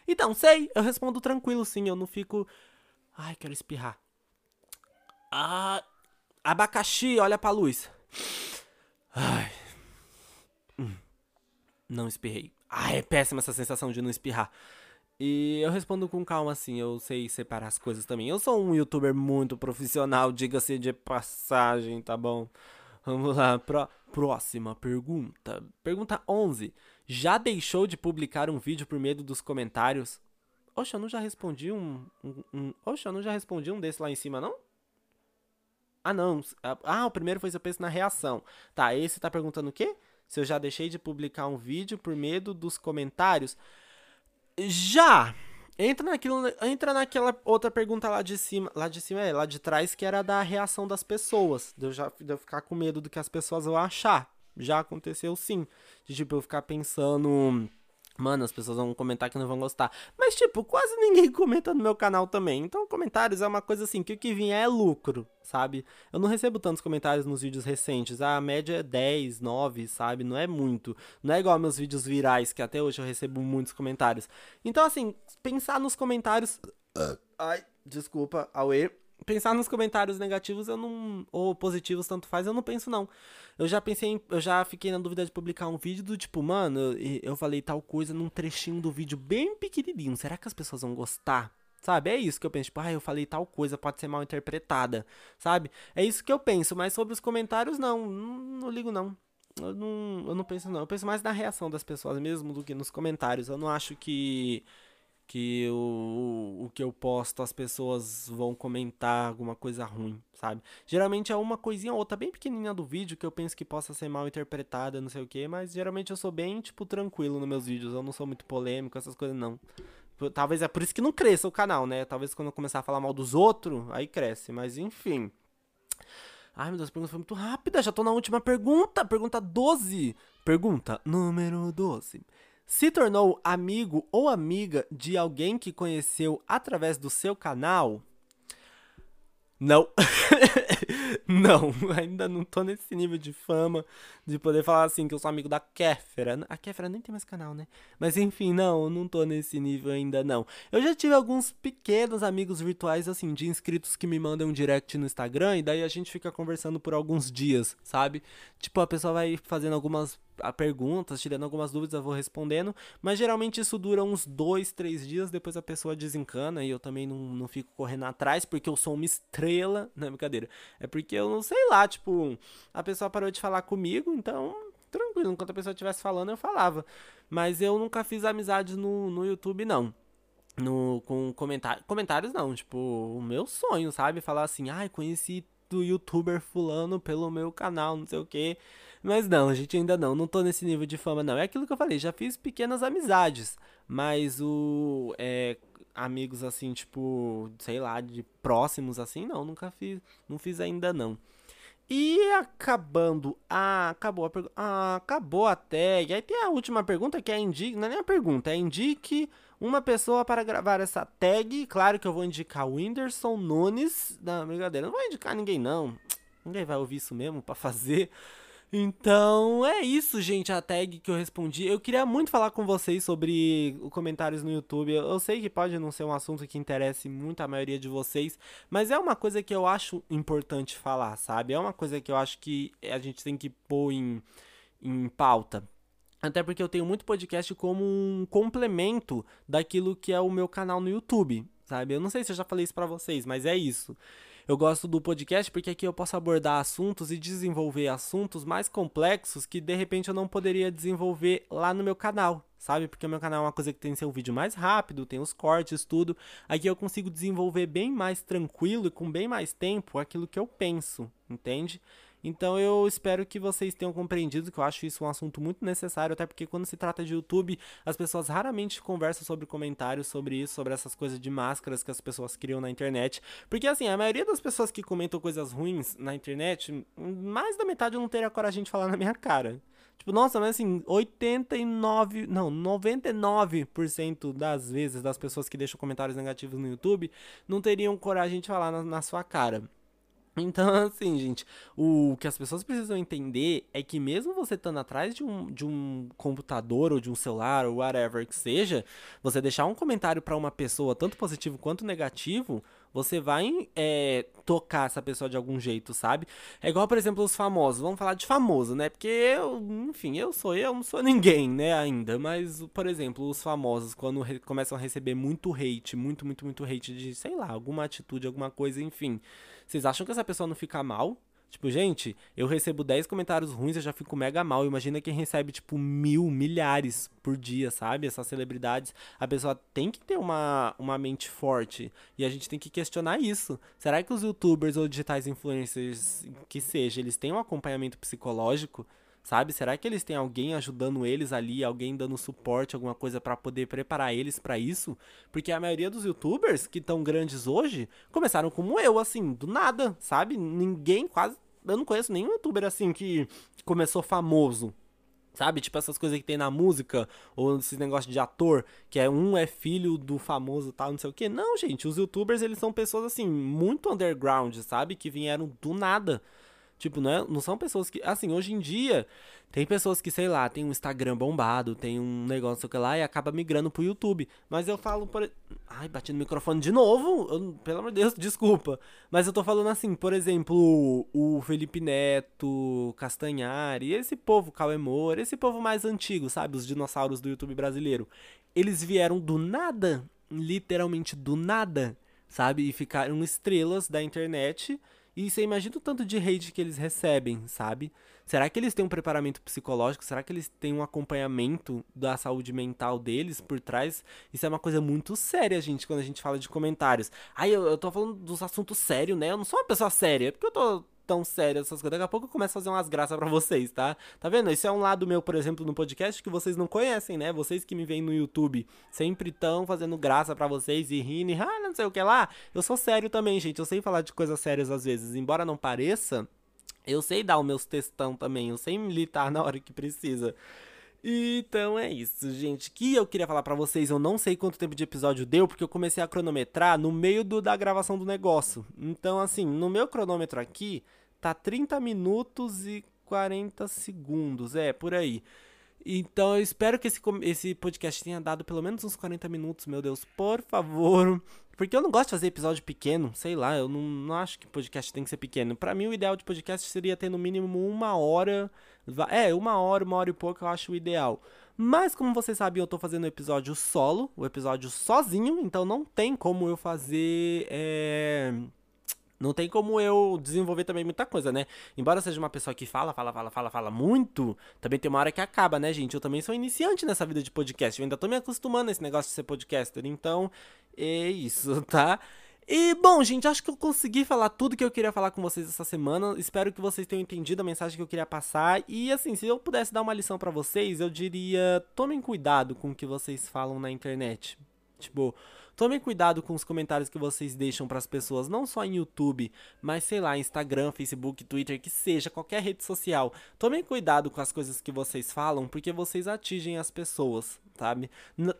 Então, sei, eu respondo tranquilo sim, eu não fico. Ai, quero espirrar. Ah, Abacaxi, olha pra luz. Ai. Hum. Não espirrei. Ai, é péssima essa sensação de não espirrar. E eu respondo com calma, assim, eu sei separar as coisas também. Eu sou um youtuber muito profissional, diga-se de passagem, tá bom? Vamos lá, Pro, próxima pergunta. Pergunta 11. Já deixou de publicar um vídeo por medo dos comentários? Oxe, eu não já respondi um. um, um Oxe, eu não já respondi um desse lá em cima, não? Ah, não. Ah, o primeiro foi se eu penso na reação. Tá, esse tá perguntando o quê? Se eu já deixei de publicar um vídeo por medo dos comentários? Já! Entra naquilo, entra naquela outra pergunta lá de cima, lá de cima é, lá de trás, que era da reação das pessoas. De eu já de eu ficar com medo do que as pessoas vão achar. Já aconteceu sim. De tipo, eu ficar pensando Mano, as pessoas vão comentar que não vão gostar. Mas, tipo, quase ninguém comenta no meu canal também. Então, comentários é uma coisa assim, que o que vier é lucro, sabe? Eu não recebo tantos comentários nos vídeos recentes. A média é 10, 9, sabe? Não é muito. Não é igual meus vídeos virais, que até hoje eu recebo muitos comentários. Então, assim, pensar nos comentários. Ai, desculpa, Aue pensar nos comentários negativos eu não ou positivos tanto faz, eu não penso não. Eu já pensei, em, eu já fiquei na dúvida de publicar um vídeo do tipo, mano, eu, eu falei tal coisa num trechinho do vídeo bem pequenininho. Será que as pessoas vão gostar? Sabe? É isso que eu penso, tipo, ah, eu falei tal coisa, pode ser mal interpretada, sabe? É isso que eu penso, mas sobre os comentários não, não, não ligo não. Eu não, eu não penso não. Eu penso mais na reação das pessoas mesmo do que nos comentários. Eu não acho que que o, o que eu posto as pessoas vão comentar alguma coisa ruim, sabe? Geralmente é uma coisinha ou outra bem pequenininha do vídeo que eu penso que possa ser mal interpretada, não sei o que, mas geralmente eu sou bem, tipo, tranquilo nos meus vídeos, eu não sou muito polêmico, essas coisas não. Talvez é por isso que não cresça o canal, né? Talvez quando eu começar a falar mal dos outros, aí cresce, mas enfim. Ai, meu Deus, a pergunta foi muito rápida, já tô na última pergunta, pergunta 12. Pergunta número 12 se tornou amigo ou amiga de alguém que conheceu através do seu canal? Não. não, ainda não tô nesse nível de fama de poder falar assim que eu sou amigo da Kéfera. A Kéfera nem tem mais canal, né? Mas enfim, não, não tô nesse nível ainda não. Eu já tive alguns pequenos amigos virtuais assim, de inscritos que me mandam um direct no Instagram e daí a gente fica conversando por alguns dias, sabe? Tipo, a pessoa vai fazendo algumas a perguntas, tirando algumas dúvidas, eu vou respondendo. Mas geralmente isso dura uns dois, três dias, depois a pessoa desencana e eu também não, não fico correndo atrás porque eu sou uma estrela. Não é brincadeira. É porque eu não sei lá, tipo, a pessoa parou de falar comigo, então tranquilo. Enquanto a pessoa estivesse falando, eu falava. Mas eu nunca fiz amizade no, no YouTube, não. No, com comentários. Comentários não, tipo, o meu sonho, sabe? Falar assim, ai, conheci do youtuber fulano pelo meu canal, não sei o que. Mas não, a gente ainda não, não tô nesse nível de fama, não. É aquilo que eu falei, já fiz pequenas amizades, mas o. É, amigos assim, tipo, sei lá, de próximos assim, não, nunca fiz, não fiz ainda não. E acabando, ah, acabou a pergunta, ah, acabou a tag. Aí tem a última pergunta que é indique, não é nem a pergunta, é indique uma pessoa para gravar essa tag. Claro que eu vou indicar o Whindersson Nunes. Não, brincadeira, não vou indicar ninguém não. Ninguém vai ouvir isso mesmo para fazer. Então é isso, gente, a tag que eu respondi. Eu queria muito falar com vocês sobre comentários no YouTube. Eu sei que pode não ser um assunto que interesse muito a maioria de vocês, mas é uma coisa que eu acho importante falar, sabe? É uma coisa que eu acho que a gente tem que pôr em, em pauta. Até porque eu tenho muito podcast como um complemento daquilo que é o meu canal no YouTube, sabe? Eu não sei se eu já falei isso pra vocês, mas é isso. Eu gosto do podcast porque aqui eu posso abordar assuntos e desenvolver assuntos mais complexos que de repente eu não poderia desenvolver lá no meu canal, sabe? Porque o meu canal é uma coisa que tem seu vídeo mais rápido, tem os cortes, tudo. Aqui eu consigo desenvolver bem mais tranquilo e com bem mais tempo aquilo que eu penso, entende? Então eu espero que vocês tenham compreendido que eu acho isso um assunto muito necessário, até porque quando se trata de YouTube, as pessoas raramente conversam sobre comentários sobre isso, sobre essas coisas de máscaras que as pessoas criam na internet. Porque assim, a maioria das pessoas que comentam coisas ruins na internet, mais da metade eu não teria coragem de falar na minha cara. Tipo, nossa, mas assim, 89, não, 99% das vezes das pessoas que deixam comentários negativos no YouTube não teriam coragem de falar na, na sua cara. Então, assim, gente, o que as pessoas precisam entender é que mesmo você estando atrás de um, de um computador ou de um celular ou whatever que seja, você deixar um comentário para uma pessoa, tanto positivo quanto negativo, Você vai é, tocar essa pessoa de algum jeito, sabe? É igual, por exemplo, os famosos. Vamos falar de famoso, né? Porque eu, enfim, eu sou eu, não sou ninguém, né, ainda. Mas, por exemplo, os famosos, quando começam a receber muito hate, muito, muito, muito hate de, sei lá, alguma atitude, alguma coisa, enfim. Vocês acham que essa pessoa não fica mal? Tipo, gente, eu recebo 10 comentários ruins, eu já fico mega mal. Imagina quem recebe, tipo, mil, milhares por dia, sabe? Essas celebridades. A pessoa tem que ter uma, uma mente forte. E a gente tem que questionar isso. Será que os youtubers ou digitais influencers, que seja, eles têm um acompanhamento psicológico? Sabe? Será que eles têm alguém ajudando eles ali, alguém dando suporte, alguma coisa para poder preparar eles para isso? Porque a maioria dos youtubers que estão grandes hoje começaram como eu, assim, do nada, sabe? Ninguém quase eu não conheço nenhum youtuber assim que começou famoso. Sabe? Tipo essas coisas que tem na música, ou esses negócios de ator, que é um é filho do famoso tal, não sei o que. Não, gente, os youtubers eles são pessoas assim, muito underground, sabe? Que vieram do nada. Tipo, não, é, não são pessoas que. Assim, hoje em dia, tem pessoas que, sei lá, tem um Instagram bombado, tem um negócio que lá e acaba migrando pro YouTube. Mas eu falo por. Ai, bati no microfone de novo. Eu, pelo amor de Deus, desculpa. Mas eu tô falando assim, por exemplo, o Felipe Neto, Castanhari, esse povo, Cauê Moura, esse povo mais antigo, sabe? Os dinossauros do YouTube brasileiro. Eles vieram do nada, literalmente do nada, sabe? E ficaram estrelas da internet e você imagina o tanto de hate que eles recebem, sabe? Será que eles têm um preparamento psicológico? Será que eles têm um acompanhamento da saúde mental deles por trás? Isso é uma coisa muito séria, gente, quando a gente fala de comentários. Aí eu, eu tô falando dos assuntos sérios, né? Eu não sou uma pessoa séria, é porque eu tô tão sério essas coisas. Daqui a pouco eu começo a fazer umas graças para vocês, tá? Tá vendo? Esse é um lado meu, por exemplo, no podcast que vocês não conhecem, né? Vocês que me veem no YouTube sempre estão fazendo graça para vocês e rindo, e, ah, não sei o que lá. Eu sou sério também, gente. Eu sei falar de coisas sérias às vezes. Embora não pareça, eu sei dar os meus textão também. Eu sei militar na hora que precisa. Então é isso, gente. Que eu queria falar para vocês, eu não sei quanto tempo de episódio deu, porque eu comecei a cronometrar no meio do, da gravação do negócio. Então, assim, no meu cronômetro aqui, tá 30 minutos e 40 segundos. É, por aí. Então eu espero que esse, esse podcast tenha dado pelo menos uns 40 minutos, meu Deus, por favor. Porque eu não gosto de fazer episódio pequeno, sei lá, eu não, não acho que podcast tem que ser pequeno. Para mim, o ideal de podcast seria ter no mínimo uma hora. É, uma hora, uma hora e pouco eu acho o ideal. Mas, como vocês sabem, eu tô fazendo o episódio solo, o episódio sozinho, então não tem como eu fazer. É não tem como eu desenvolver também muita coisa, né? Embora seja uma pessoa que fala, fala, fala, fala, fala muito, também tem uma hora que acaba, né, gente? Eu também sou iniciante nessa vida de podcast. Eu ainda tô me acostumando a esse negócio de ser podcaster. Então, é isso, tá? E, bom, gente, acho que eu consegui falar tudo que eu queria falar com vocês essa semana. Espero que vocês tenham entendido a mensagem que eu queria passar. E, assim, se eu pudesse dar uma lição para vocês, eu diria: tomem cuidado com o que vocês falam na internet. Tipo, Tomem cuidado com os comentários que vocês deixam para as pessoas, não só em YouTube, mas sei lá, Instagram, Facebook, Twitter, que seja, qualquer rede social. Tomem cuidado com as coisas que vocês falam, porque vocês atingem as pessoas, sabe?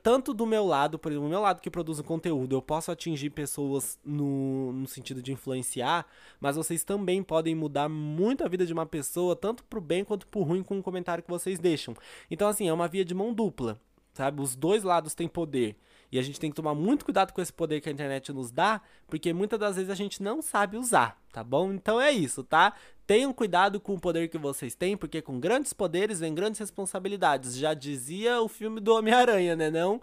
Tanto do meu lado, por exemplo, do meu lado que produz o conteúdo, eu posso atingir pessoas no, no sentido de influenciar, mas vocês também podem mudar muito a vida de uma pessoa, tanto pro bem quanto pro ruim, com o comentário que vocês deixam. Então, assim, é uma via de mão dupla, sabe? Os dois lados têm poder. E a gente tem que tomar muito cuidado com esse poder que a internet nos dá, porque muitas das vezes a gente não sabe usar, tá bom? Então é isso, tá? Tenham cuidado com o poder que vocês têm, porque com grandes poderes vem grandes responsabilidades. Já dizia o filme do Homem-Aranha, né não?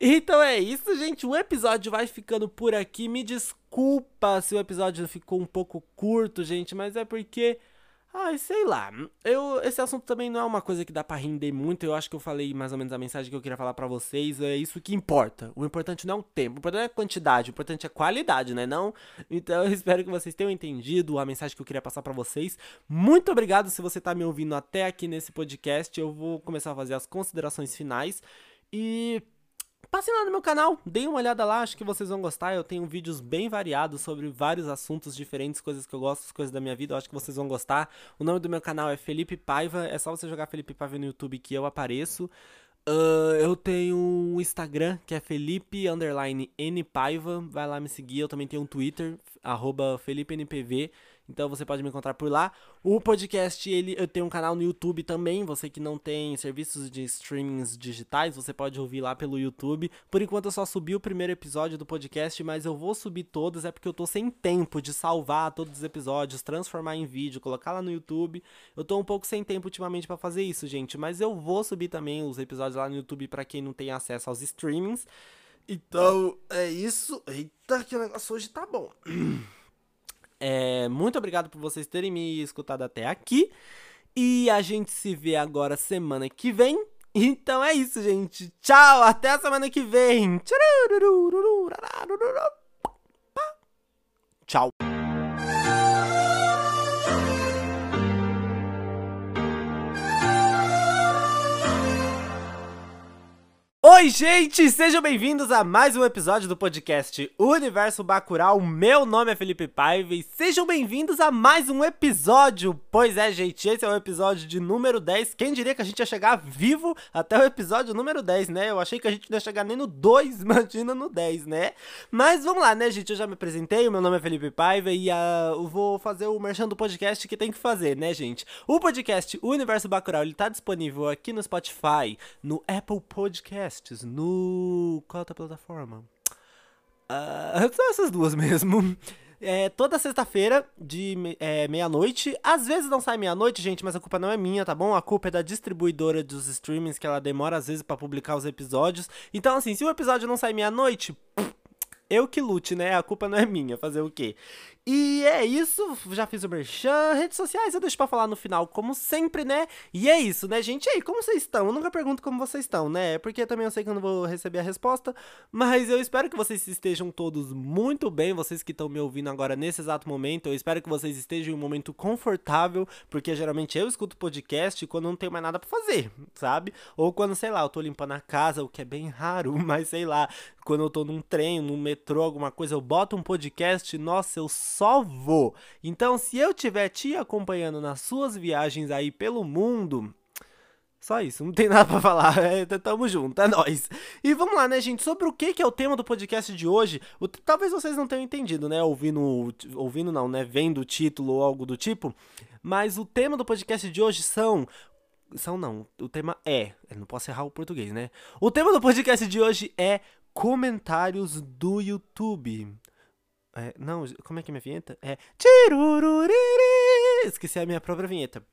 Então é isso, gente. O episódio vai ficando por aqui. Me desculpa se o episódio ficou um pouco curto, gente, mas é porque Ai, sei lá. Eu, esse assunto também não é uma coisa que dá para render muito. Eu acho que eu falei mais ou menos a mensagem que eu queria falar para vocês. É isso que importa. O importante não é o tempo, o importante é a quantidade, o importante é a qualidade, né? Não? Então eu espero que vocês tenham entendido a mensagem que eu queria passar para vocês. Muito obrigado se você tá me ouvindo até aqui nesse podcast. Eu vou começar a fazer as considerações finais. E Passem lá no meu canal, deem uma olhada lá, acho que vocês vão gostar. Eu tenho vídeos bem variados sobre vários assuntos diferentes, coisas que eu gosto, coisas da minha vida, eu acho que vocês vão gostar. O nome do meu canal é Felipe Paiva, é só você jogar Felipe Paiva no YouTube que eu apareço. Uh, eu tenho um Instagram que é Felipe N Paiva, vai lá me seguir. Eu também tenho um Twitter, arroba FelipeNPV. Então você pode me encontrar por lá. O podcast, ele, eu tenho um canal no YouTube também. Você que não tem serviços de streamings digitais, você pode ouvir lá pelo YouTube. Por enquanto eu só subi o primeiro episódio do podcast, mas eu vou subir todos, é porque eu tô sem tempo de salvar todos os episódios, transformar em vídeo, colocar lá no YouTube. Eu tô um pouco sem tempo ultimamente para fazer isso, gente, mas eu vou subir também os episódios lá no YouTube para quem não tem acesso aos streamings. Então, é isso. Eita, que o negócio hoje tá bom. É, muito obrigado por vocês terem me escutado até aqui. E a gente se vê agora semana que vem. Então é isso, gente. Tchau, até a semana que vem. Tchau. Oi, gente! Sejam bem-vindos a mais um episódio do podcast Universo Bacurau. Meu nome é Felipe Paiva e sejam bem-vindos a mais um episódio. Pois é, gente, esse é o episódio de número 10. Quem diria que a gente ia chegar vivo até o episódio número 10, né? Eu achei que a gente não ia chegar nem no 2, imagina no 10, né? Mas vamos lá, né, gente? Eu já me apresentei, meu nome é Felipe Paiva e uh, eu vou fazer o merchan do podcast que tem que fazer, né, gente? O podcast Universo Bacurau, ele tá disponível aqui no Spotify, no Apple Podcast podcasts no. Qual outra plataforma? Uh, são essas duas mesmo. É, toda sexta-feira, de é, meia-noite. Às vezes não sai meia-noite, gente, mas a culpa não é minha, tá bom? A culpa é da distribuidora dos streamings, que ela demora às vezes para publicar os episódios. Então, assim, se o episódio não sai meia-noite, eu que lute, né? A culpa não é minha, fazer o quê? E é isso, já fiz o merchan, redes sociais eu deixo pra falar no final, como sempre, né? E é isso, né, gente? E aí, como vocês estão? Eu nunca pergunto como vocês estão, né? Porque também eu sei que eu não vou receber a resposta, mas eu espero que vocês estejam todos muito bem, vocês que estão me ouvindo agora nesse exato momento, eu espero que vocês estejam em um momento confortável, porque geralmente eu escuto podcast quando não tenho mais nada pra fazer, sabe? Ou quando, sei lá, eu tô limpando a casa, o que é bem raro, mas sei lá, quando eu tô num trem, num metrô, alguma coisa, eu boto um podcast, nossa, eu só vou. Então, se eu tiver te acompanhando nas suas viagens aí pelo mundo, só isso, não tem nada pra falar. É, tamo junto, é nóis. E vamos lá, né, gente? Sobre o que, que é o tema do podcast de hoje. O, talvez vocês não tenham entendido, né? Ouvindo. Ouvindo não, né? Vendo o título ou algo do tipo. Mas o tema do podcast de hoje são. São não. O tema é. Não posso errar o português, né? O tema do podcast de hoje é comentários do YouTube. É, não, como é que é minha vinheta? É. Esqueci a minha própria vinheta.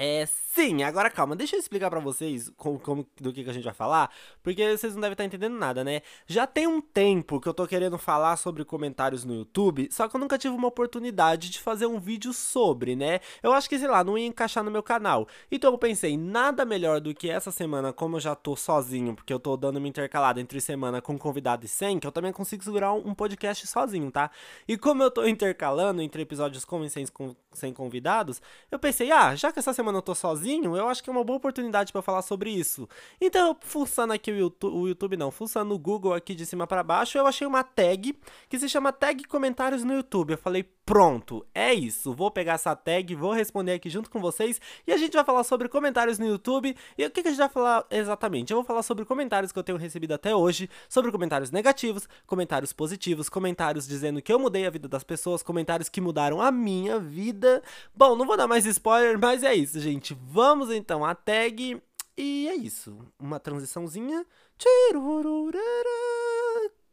É, sim, agora calma, deixa eu explicar para vocês como, como, do que, que a gente vai falar, porque vocês não devem estar entendendo nada, né? Já tem um tempo que eu tô querendo falar sobre comentários no YouTube, só que eu nunca tive uma oportunidade de fazer um vídeo sobre, né? Eu acho que, sei lá, não ia encaixar no meu canal. Então eu pensei, nada melhor do que essa semana, como eu já tô sozinho, porque eu tô dando uma intercalada entre semana com convidado e sem, que eu também consigo segurar um, um podcast sozinho, tá? E como eu tô intercalando entre episódios com e sem, com, sem convidados, eu pensei, ah, já que essa semana semana eu tô sozinho, eu acho que é uma boa oportunidade para falar sobre isso. Então, fuçando aqui o YouTube, o YouTube não, fuçando o Google aqui de cima para baixo, eu achei uma tag que se chama tag comentários no YouTube. Eu falei, pronto, é isso. Vou pegar essa tag, vou responder aqui junto com vocês e a gente vai falar sobre comentários no YouTube. E o que, que a gente vai falar exatamente? Eu vou falar sobre comentários que eu tenho recebido até hoje, sobre comentários negativos, comentários positivos, comentários dizendo que eu mudei a vida das pessoas, comentários que mudaram a minha vida. Bom, não vou dar mais spoiler, mas é isso, gente. Vamos então à tag. E é isso. Uma transiçãozinha.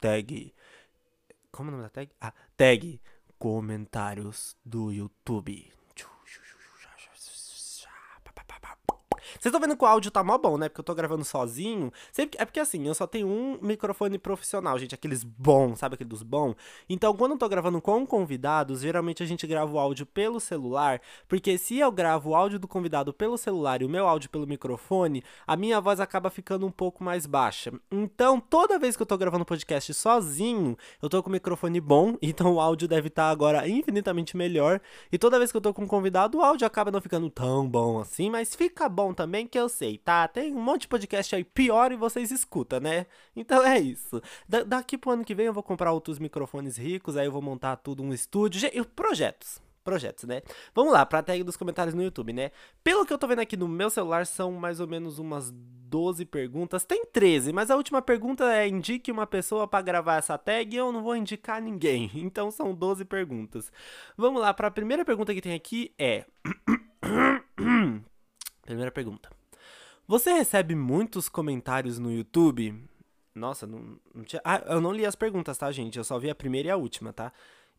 Tag. Como é o nome da tag? Ah, tag. Comentários do YouTube. Vocês estão vendo que o áudio tá mó bom, né? Porque eu tô gravando sozinho. Sempre... É porque assim, eu só tenho um microfone profissional, gente. Aqueles bons, sabe? Aquele dos bons. Então, quando eu tô gravando com convidados, geralmente a gente grava o áudio pelo celular. Porque se eu gravo o áudio do convidado pelo celular e o meu áudio pelo microfone, a minha voz acaba ficando um pouco mais baixa. Então, toda vez que eu tô gravando podcast sozinho, eu tô com o microfone bom. Então, o áudio deve estar tá agora infinitamente melhor. E toda vez que eu tô com um convidado, o áudio acaba não ficando tão bom assim. Mas fica bom também também que eu sei, tá? Tem um monte de podcast aí pior e vocês escutam, né? Então é isso. Da daqui pro ano que vem eu vou comprar outros microfones ricos, aí eu vou montar tudo um estúdio. Projetos projetos, né? Vamos lá, pra tag dos comentários no YouTube, né? Pelo que eu tô vendo aqui no meu celular, são mais ou menos umas 12 perguntas. Tem 13, mas a última pergunta é indique uma pessoa para gravar essa tag e eu não vou indicar ninguém. Então são 12 perguntas. Vamos lá, para a primeira pergunta que tem aqui é Primeira pergunta. Você recebe muitos comentários no YouTube? Nossa, não, não tinha. Ah, eu não li as perguntas, tá, gente? Eu só vi a primeira e a última, tá?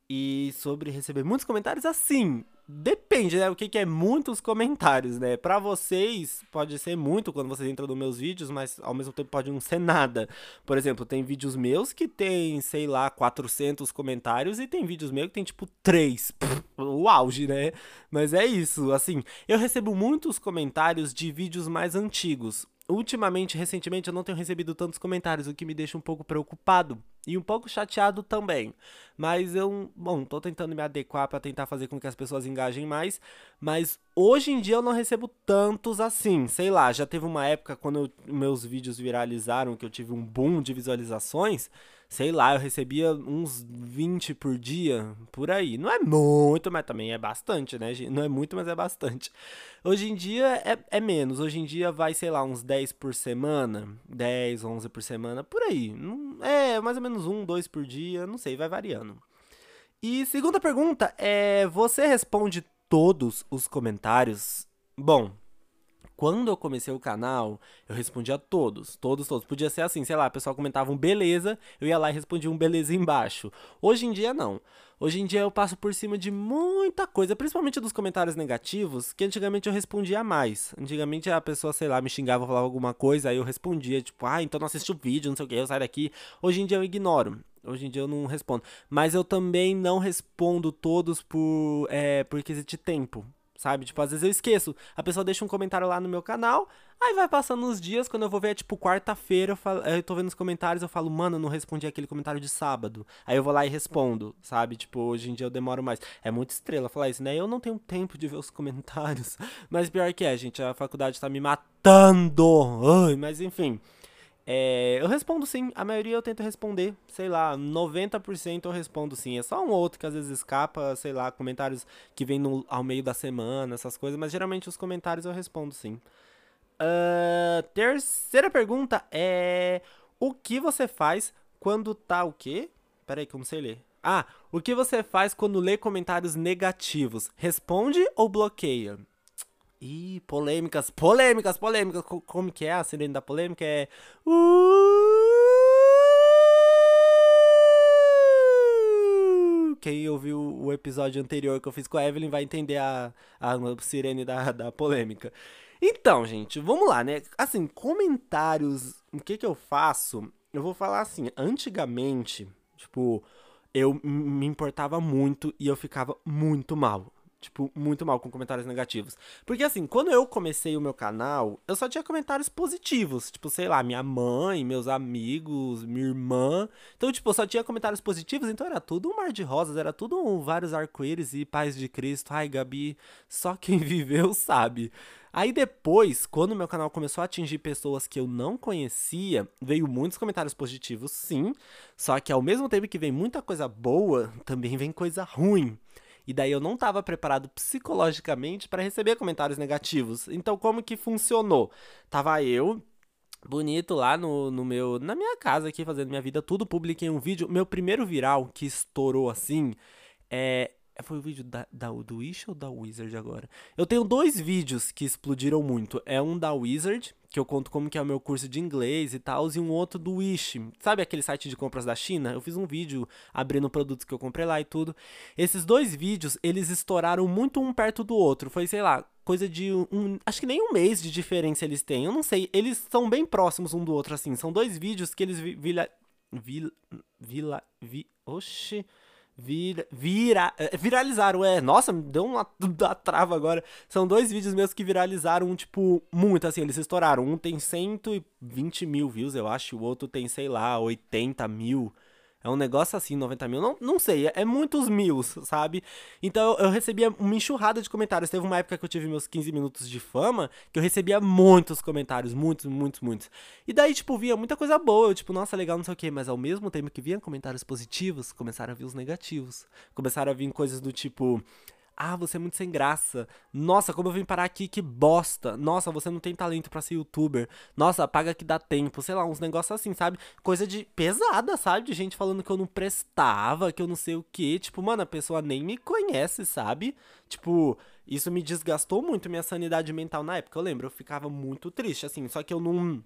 E sobre receber muitos comentários, assim, depende, né? O que, que é muitos comentários, né? Para vocês, pode ser muito quando vocês entram nos meus vídeos, mas ao mesmo tempo pode não ser nada. Por exemplo, tem vídeos meus que tem, sei lá, 400 comentários e tem vídeos meus que tem tipo 3. o auge, né? Mas é isso, assim. Eu recebo muitos comentários de vídeos mais antigos. Ultimamente, recentemente, eu não tenho recebido tantos comentários, o que me deixa um pouco preocupado e um pouco chateado também. Mas eu, bom, tô tentando me adequar para tentar fazer com que as pessoas engajem mais, mas hoje em dia eu não recebo tantos assim. Sei lá, já teve uma época quando eu, meus vídeos viralizaram, que eu tive um boom de visualizações, sei lá, eu recebia uns 20 por dia, por aí. Não é muito, mas também é bastante, né? Não é muito, mas é bastante. Hoje em dia é, é menos. Hoje em dia vai, sei lá, uns 10 por semana. 10, 11 por semana, por aí. É, mais ou menos um, dois por dia, não sei, vai variando. E segunda pergunta é: você responde todos os comentários? Bom, quando eu comecei o canal, eu respondia todos, todos, todos. Podia ser assim, sei lá, o pessoal comentava um beleza, eu ia lá e respondia um beleza embaixo. Hoje em dia, não. Hoje em dia eu passo por cima de muita coisa, principalmente dos comentários negativos, que antigamente eu respondia mais. Antigamente a pessoa, sei lá, me xingava, falava alguma coisa, aí eu respondia, tipo, ah, então não assisti o vídeo, não sei o que, eu saio daqui. Hoje em dia eu ignoro. Hoje em dia eu não respondo. Mas eu também não respondo todos por, é, por quesito de tempo sabe? Tipo, às vezes eu esqueço. A pessoa deixa um comentário lá no meu canal, aí vai passando os dias, quando eu vou ver, é tipo quarta-feira, eu, eu tô vendo os comentários, eu falo, mano, eu não respondi aquele comentário de sábado. Aí eu vou lá e respondo, sabe? Tipo, hoje em dia eu demoro mais. É muito estrela falar isso, né? Eu não tenho tempo de ver os comentários. Mas pior que é, gente, a faculdade tá me matando. Ai, mas enfim. É, eu respondo sim, a maioria eu tento responder, sei lá, 90% eu respondo sim. É só um outro que às vezes escapa, sei lá, comentários que vem no, ao meio da semana, essas coisas, mas geralmente os comentários eu respondo sim. Uh, terceira pergunta é: O que você faz quando tá o quê? Peraí, que eu não sei ler. Ah, o que você faz quando lê comentários negativos? Responde ou bloqueia? Polêmicas, polêmicas, polêmicas. Como que é a sirene da polêmica? É. Uh! Quem ouviu o episódio anterior que eu fiz com a Evelyn vai entender a, a sirene da, da polêmica. Então, gente, vamos lá, né? Assim, comentários. O que que eu faço? Eu vou falar assim, antigamente, tipo, eu me importava muito e eu ficava muito mal tipo, muito mal com comentários negativos. Porque assim, quando eu comecei o meu canal, eu só tinha comentários positivos. Tipo, sei lá, minha mãe, meus amigos, minha irmã. Então, tipo, só tinha comentários positivos, então era tudo um mar de rosas, era tudo um, vários arco-íris e paz de Cristo. Ai, Gabi, só quem viveu sabe. Aí depois, quando meu canal começou a atingir pessoas que eu não conhecia, veio muitos comentários positivos, sim. Só que ao mesmo tempo que vem muita coisa boa, também vem coisa ruim. E daí eu não estava preparado psicologicamente para receber comentários negativos. Então como que funcionou? Tava eu bonito lá no, no meu na minha casa aqui fazendo minha vida, tudo publiquei um vídeo. Meu primeiro viral que estourou assim é foi o vídeo da, da, do Wish ou da Wizard agora? Eu tenho dois vídeos que explodiram muito. É um da Wizard, que eu conto como que é o meu curso de inglês e tal, e um outro do Wish. Sabe aquele site de compras da China? Eu fiz um vídeo abrindo produtos que eu comprei lá e tudo. Esses dois vídeos, eles estouraram muito um perto do outro. Foi, sei lá, coisa de um, acho que nem um mês de diferença eles têm. Eu não sei, eles são bem próximos um do outro assim. São dois vídeos que eles vila vila vila vi, oxi Vira, vira, eh, viralizaram, é. Nossa, me deu uma, uma trava agora. São dois vídeos meus que viralizaram, tipo, muito assim. Eles estouraram. Um tem 120 mil views, eu acho. O outro tem, sei lá, 80 mil. É um negócio assim, 90 mil. Não, não sei, é muitos mil, sabe? Então eu recebia uma enxurrada de comentários. Teve uma época que eu tive meus 15 minutos de fama, que eu recebia muitos comentários, muitos, muitos, muitos. E daí, tipo, via muita coisa boa. Eu, tipo, nossa, legal, não sei o quê. Mas ao mesmo tempo que vinha comentários positivos, começaram a vir os negativos. Começaram a vir coisas do tipo Ah, você é muito sem graça. Nossa, como eu vim parar aqui, que bosta. Nossa, você não tem talento para ser youtuber. Nossa, paga que dá tempo. Sei lá, uns negócios assim, sabe? Coisa de pesada, sabe? De gente falando que eu não prestava, que eu não sei o que. Tipo, mano, a pessoa nem me conhece, sabe? Tipo, isso me desgastou muito minha sanidade mental na época. Eu lembro, eu ficava muito triste, assim. Só que eu não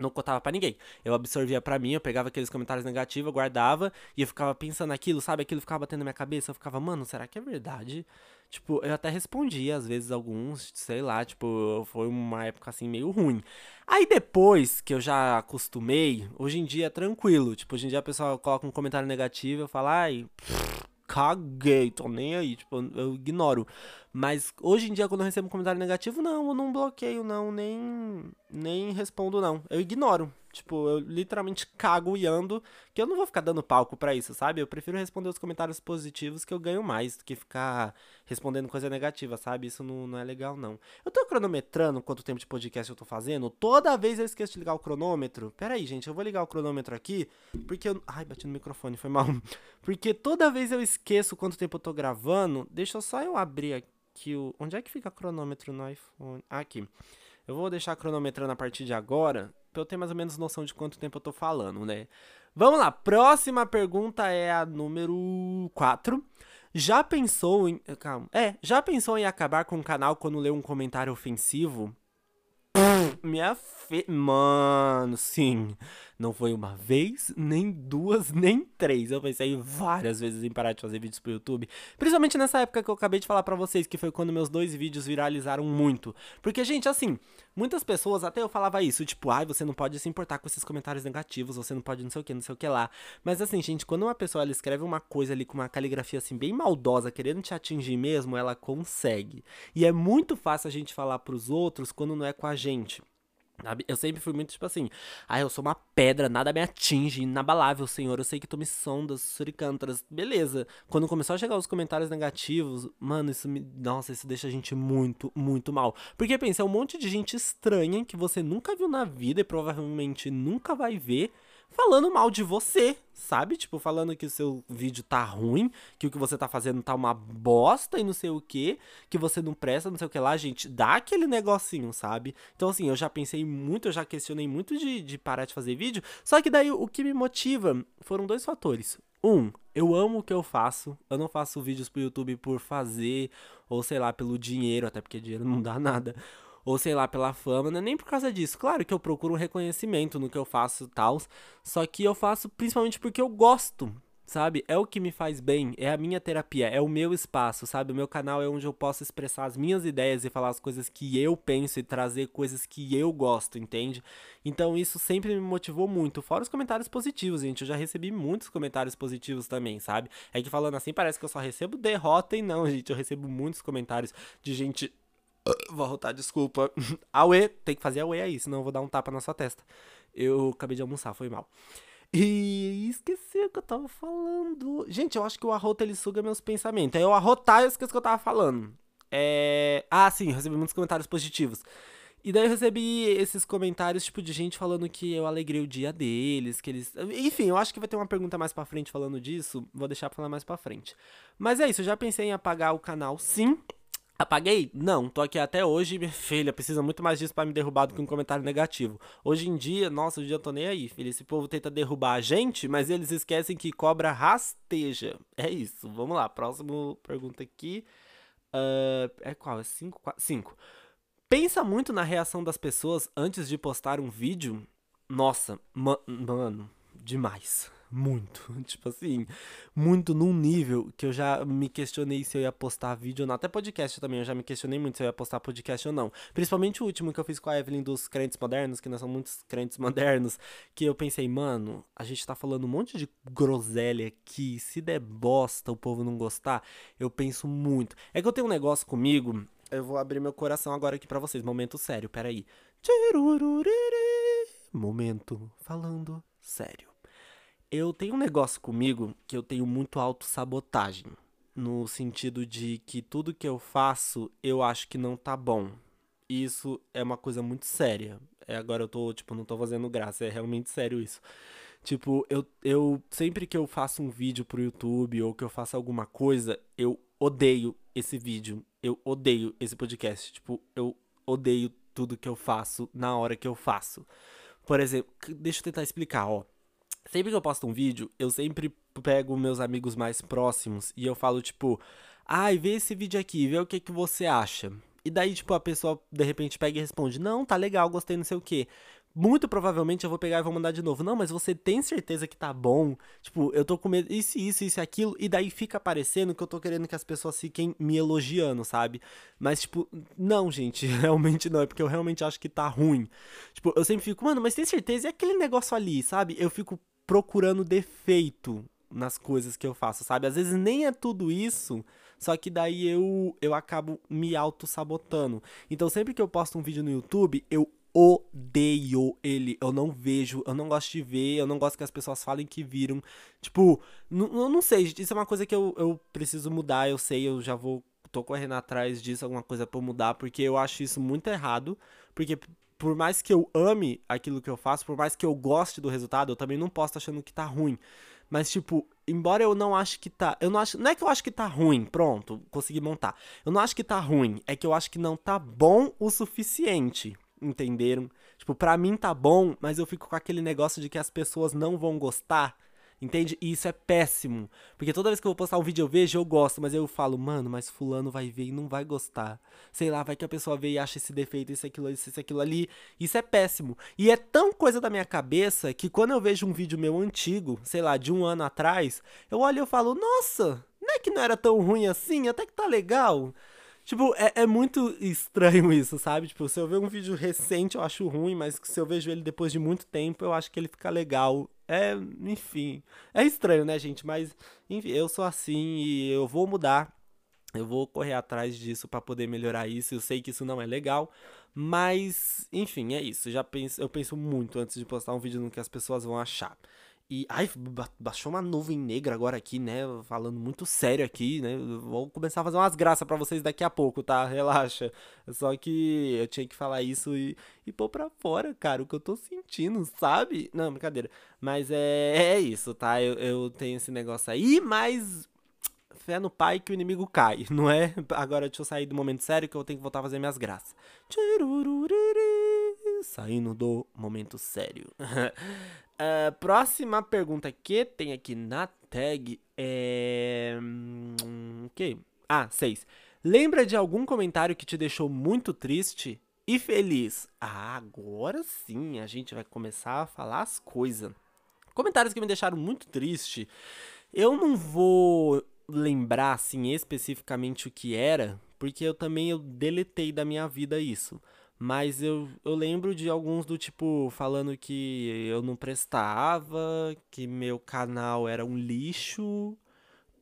não contava para ninguém. Eu absorvia para mim, eu pegava aqueles comentários negativos, guardava e eu ficava pensando naquilo, sabe? Aquilo ficava batendo na minha cabeça, eu ficava, mano, será que é verdade? Tipo, eu até respondia às vezes alguns, sei lá, tipo, foi uma época assim meio ruim. Aí depois que eu já acostumei, hoje em dia é tranquilo. Tipo, hoje em dia a pessoa coloca um comentário negativo, eu falo, ai, pff, caguei, tô nem aí, tipo, eu ignoro. Mas hoje em dia, quando eu recebo um comentário negativo, não, eu não bloqueio, não, nem, nem respondo, não. Eu ignoro. Tipo, eu literalmente cago e ando, que eu não vou ficar dando palco para isso, sabe? Eu prefiro responder os comentários positivos que eu ganho mais do que ficar respondendo coisa negativa, sabe? Isso não, não é legal, não. Eu tô cronometrando quanto tempo de podcast eu tô fazendo. Toda vez eu esqueço de ligar o cronômetro. Pera aí, gente, eu vou ligar o cronômetro aqui, porque eu... Ai, bati no microfone, foi mal. Porque toda vez eu esqueço quanto tempo eu tô gravando. Deixa só eu abrir aqui o... Onde é que fica cronômetro no iPhone? Ah, aqui. Eu vou deixar cronometrando a partir de agora, pra eu ter mais ou menos noção de quanto tempo eu tô falando, né? Vamos lá, próxima pergunta é a número 4. Já pensou em. Calma. É, já pensou em acabar com o canal quando lê um comentário ofensivo? Minha fe... Mano, sim. Não foi uma vez, nem duas, nem três. Eu pensei várias vezes em parar de fazer vídeos pro YouTube. Principalmente nessa época que eu acabei de falar pra vocês, que foi quando meus dois vídeos viralizaram muito. Porque, gente, assim, muitas pessoas, até eu falava isso, tipo, ai, você não pode se importar com esses comentários negativos, você não pode não sei o que, não sei o que lá. Mas assim, gente, quando uma pessoa ela escreve uma coisa ali com uma caligrafia assim, bem maldosa, querendo te atingir mesmo, ela consegue. E é muito fácil a gente falar pros outros quando não é com a gente. Eu sempre fui muito tipo assim, ah, eu sou uma pedra, nada me atinge, inabalável, Senhor, eu sei que tu me sondas, suricântaras, beleza. Quando começou a chegar os comentários negativos, mano, isso me, nossa, isso deixa a gente muito, muito mal. Porque pensa, é um monte de gente estranha que você nunca viu na vida e provavelmente nunca vai ver, falando mal de você, sabe? Tipo, falando que o seu vídeo tá ruim, que o que você tá fazendo tá uma bosta e não sei o que, que você não presta, não sei o que lá, gente, dá aquele negocinho, sabe? Então, assim, eu já pensei muito, eu já questionei muito de, de parar de fazer vídeo, só que daí o que me motiva foram dois fatores. Um, eu amo o que eu faço. Eu não faço vídeos pro YouTube por fazer, ou sei lá, pelo dinheiro, até porque dinheiro não dá nada ou sei lá, pela fama, não é nem por causa disso. Claro que eu procuro um reconhecimento no que eu faço e tal, só que eu faço principalmente porque eu gosto, sabe? É o que me faz bem, é a minha terapia, é o meu espaço, sabe? O meu canal é onde eu posso expressar as minhas ideias e falar as coisas que eu penso e trazer coisas que eu gosto, entende? Então isso sempre me motivou muito. Fora os comentários positivos, gente. Eu já recebi muitos comentários positivos também, sabe? É que falando assim parece que eu só recebo derrota e não, gente. Eu recebo muitos comentários de gente Vou arrotar, desculpa. Aue, tem que fazer Aue aí, senão eu vou dar um tapa na sua testa. Eu acabei de almoçar, foi mal. E esqueci o que eu tava falando. Gente, eu acho que o arroto ele suga meus pensamentos. Aí eu arrotar eu esqueci o que eu tava falando. É... Ah, sim, recebi muitos comentários positivos. E daí eu recebi esses comentários, tipo, de gente falando que eu alegrei o dia deles, que eles... Enfim, eu acho que vai ter uma pergunta mais pra frente falando disso, vou deixar pra falar mais pra frente. Mas é isso, eu já pensei em apagar o canal, sim. Apaguei? Não, tô aqui até hoje, minha filha, precisa muito mais disso para me derrubar do que um comentário negativo. Hoje em dia, nossa, hoje eu tô nem aí, filha. Esse povo tenta derrubar a gente, mas eles esquecem que cobra rasteja. É isso, vamos lá, próximo pergunta aqui. Uh, é qual? É 5? 5. Pensa muito na reação das pessoas antes de postar um vídeo? Nossa, ma mano, demais muito. Tipo assim, muito num nível que eu já me questionei se eu ia postar vídeo ou não. Até podcast também, eu já me questionei muito se eu ia postar podcast ou não. Principalmente o último que eu fiz com a Evelyn dos crentes modernos, que nós somos muitos crentes modernos, que eu pensei, mano, a gente tá falando um monte de groselha aqui, se der bosta o povo não gostar, eu penso muito. É que eu tenho um negócio comigo, eu vou abrir meu coração agora aqui para vocês, momento sério, peraí. Momento falando sério. Eu tenho um negócio comigo que eu tenho muito autossabotagem. No sentido de que tudo que eu faço eu acho que não tá bom. Isso é uma coisa muito séria. É, agora eu tô, tipo, não tô fazendo graça, é realmente sério isso. Tipo, eu, eu sempre que eu faço um vídeo pro YouTube ou que eu faço alguma coisa, eu odeio esse vídeo, eu odeio esse podcast. Tipo, eu odeio tudo que eu faço na hora que eu faço. Por exemplo, deixa eu tentar explicar, ó. Sempre que eu posto um vídeo, eu sempre pego meus amigos mais próximos e eu falo, tipo, ai, vê esse vídeo aqui, vê o que, que você acha. E daí, tipo, a pessoa de repente pega e responde: Não, tá legal, gostei, não sei o quê. Muito provavelmente eu vou pegar e vou mandar de novo. Não, mas você tem certeza que tá bom? Tipo, eu tô com medo. Isso, isso, isso aquilo. E daí fica parecendo que eu tô querendo que as pessoas fiquem me elogiando, sabe? Mas, tipo, não, gente. Realmente não. É porque eu realmente acho que tá ruim. Tipo, eu sempre fico, mano, mas tem certeza? E aquele negócio ali, sabe? Eu fico procurando defeito nas coisas que eu faço, sabe? Às vezes nem é tudo isso, só que daí eu, eu acabo me auto-sabotando. Então sempre que eu posto um vídeo no YouTube, eu odeio ele. Eu não vejo, eu não gosto de ver, eu não gosto que as pessoas falem que viram. Tipo, eu não sei, isso é uma coisa que eu, eu preciso mudar, eu sei, eu já vou. tô correndo atrás disso, alguma coisa pra mudar, porque eu acho isso muito errado. Porque por mais que eu ame aquilo que eu faço, por mais que eu goste do resultado, eu também não posso estar achando que tá ruim. Mas, tipo, embora eu não acho que tá. Eu não acho. Não é que eu acho que tá ruim, pronto, consegui montar. Eu não acho que tá ruim, é que eu acho que não tá bom o suficiente. Entenderam? Tipo, pra mim tá bom, mas eu fico com aquele negócio de que as pessoas não vão gostar. Entende? E isso é péssimo. Porque toda vez que eu vou postar um vídeo eu vejo, eu gosto, mas eu falo, mano, mas fulano vai ver e não vai gostar. Sei lá, vai que a pessoa vê e acha esse defeito, isso, aquilo, isso, isso, aquilo ali. Isso é péssimo. E é tão coisa da minha cabeça que quando eu vejo um vídeo meu antigo, sei lá, de um ano atrás, eu olho e eu falo, nossa, não é que não era tão ruim assim, até que tá legal. Tipo, é, é, muito estranho isso, sabe? Tipo, se eu ver um vídeo recente eu acho ruim, mas se eu vejo ele depois de muito tempo eu acho que ele fica legal. É, enfim. É estranho, né, gente? Mas, enfim, eu sou assim e eu vou mudar. Eu vou correr atrás disso para poder melhorar isso. Eu sei que isso não é legal, mas, enfim, é isso. Já penso, eu penso muito antes de postar um vídeo no que as pessoas vão achar. E, ai, baixou uma nuvem negra agora aqui, né? Falando muito sério aqui, né? Vou começar a fazer umas graças para vocês daqui a pouco, tá? Relaxa. Só que eu tinha que falar isso e, e pôr pra fora, cara, o que eu tô sentindo, sabe? Não, brincadeira. Mas é, é isso, tá? Eu, eu tenho esse negócio aí, mas fé no pai que o inimigo cai, não é? Agora deixa eu sair do momento sério que eu tenho que voltar a fazer minhas graças. Saindo do momento sério. Uh, próxima pergunta que tem aqui na tag é. O que? Ah, 6. Lembra de algum comentário que te deixou muito triste e feliz? Ah, agora sim a gente vai começar a falar as coisas. Comentários que me deixaram muito triste. Eu não vou lembrar assim especificamente o que era, porque eu também eu deletei da minha vida isso. Mas eu, eu lembro de alguns do tipo falando que eu não prestava, que meu canal era um lixo.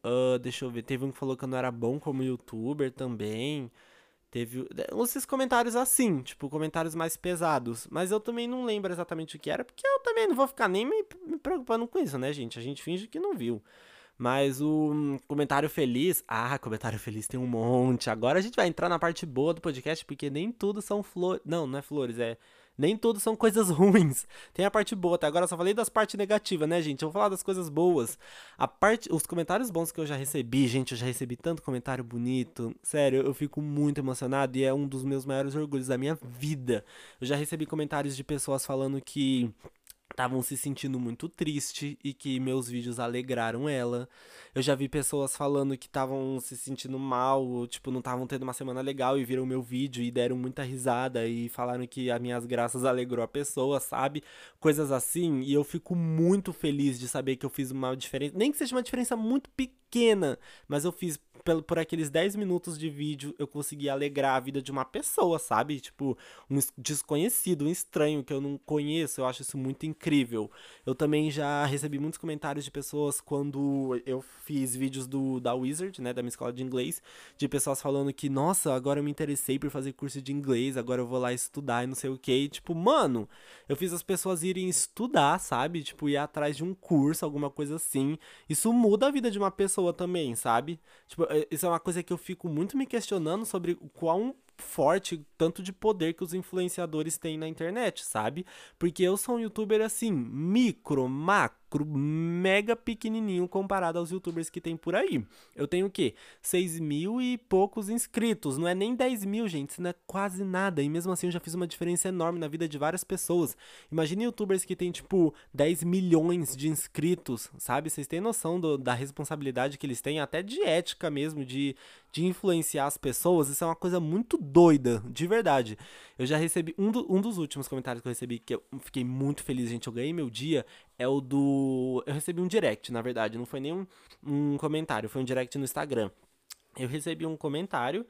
Uh, deixa eu ver, teve um que falou que eu não era bom como youtuber também. Teve esses comentários assim, tipo, comentários mais pesados. Mas eu também não lembro exatamente o que era, porque eu também não vou ficar nem me, me preocupando com isso, né, gente? A gente finge que não viu. Mas o comentário feliz. Ah, comentário feliz tem um monte. Agora a gente vai entrar na parte boa do podcast, porque nem tudo são flores. Não, não é flores, é. Nem tudo são coisas ruins. Tem a parte boa. Até agora eu só falei das partes negativas, né, gente? Eu vou falar das coisas boas. A parte, os comentários bons que eu já recebi, gente, eu já recebi tanto comentário bonito. Sério, eu fico muito emocionado e é um dos meus maiores orgulhos da minha vida. Eu já recebi comentários de pessoas falando que estavam se sentindo muito triste e que meus vídeos alegraram ela. Eu já vi pessoas falando que estavam se sentindo mal, ou, tipo, não estavam tendo uma semana legal e viram meu vídeo e deram muita risada e falaram que as minhas graças alegrou a pessoa, sabe? Coisas assim. E eu fico muito feliz de saber que eu fiz uma diferença, nem que seja uma diferença muito pequena, mas eu fiz por, por aqueles 10 minutos de vídeo, eu consegui alegrar a vida de uma pessoa, sabe? Tipo, um desconhecido, um estranho que eu não conheço. Eu acho isso muito incrível. Eu também já recebi muitos comentários de pessoas quando eu fiz vídeos do da Wizard, né, da minha escola de inglês, de pessoas falando que, nossa, agora eu me interessei por fazer curso de inglês, agora eu vou lá estudar e não sei o que. E, tipo, mano, eu fiz as pessoas irem estudar, sabe? Tipo, ir atrás de um curso, alguma coisa assim. Isso muda a vida de uma pessoa também, sabe? Tipo, é, isso é uma coisa que eu fico muito me questionando sobre qual forte tanto de poder que os influenciadores têm na internet, sabe? Porque eu sou um youtuber assim, micro, macro macro, mega pequenininho comparado aos youtubers que tem por aí. Eu tenho o quê? 6 mil e poucos inscritos. Não é nem 10 mil, gente. Isso não é quase nada. E mesmo assim eu já fiz uma diferença enorme na vida de várias pessoas. Imagine youtubers que tem, tipo, 10 milhões de inscritos, sabe? Vocês têm noção do, da responsabilidade que eles têm, até de ética mesmo, de, de influenciar as pessoas. Isso é uma coisa muito doida, de verdade. Eu já recebi. Um, do, um dos últimos comentários que eu recebi, que eu fiquei muito feliz, gente. Eu ganhei meu dia, é o do. Eu recebi um direct, na verdade. Não foi nem um, um comentário, foi um direct no Instagram. Eu recebi um comentário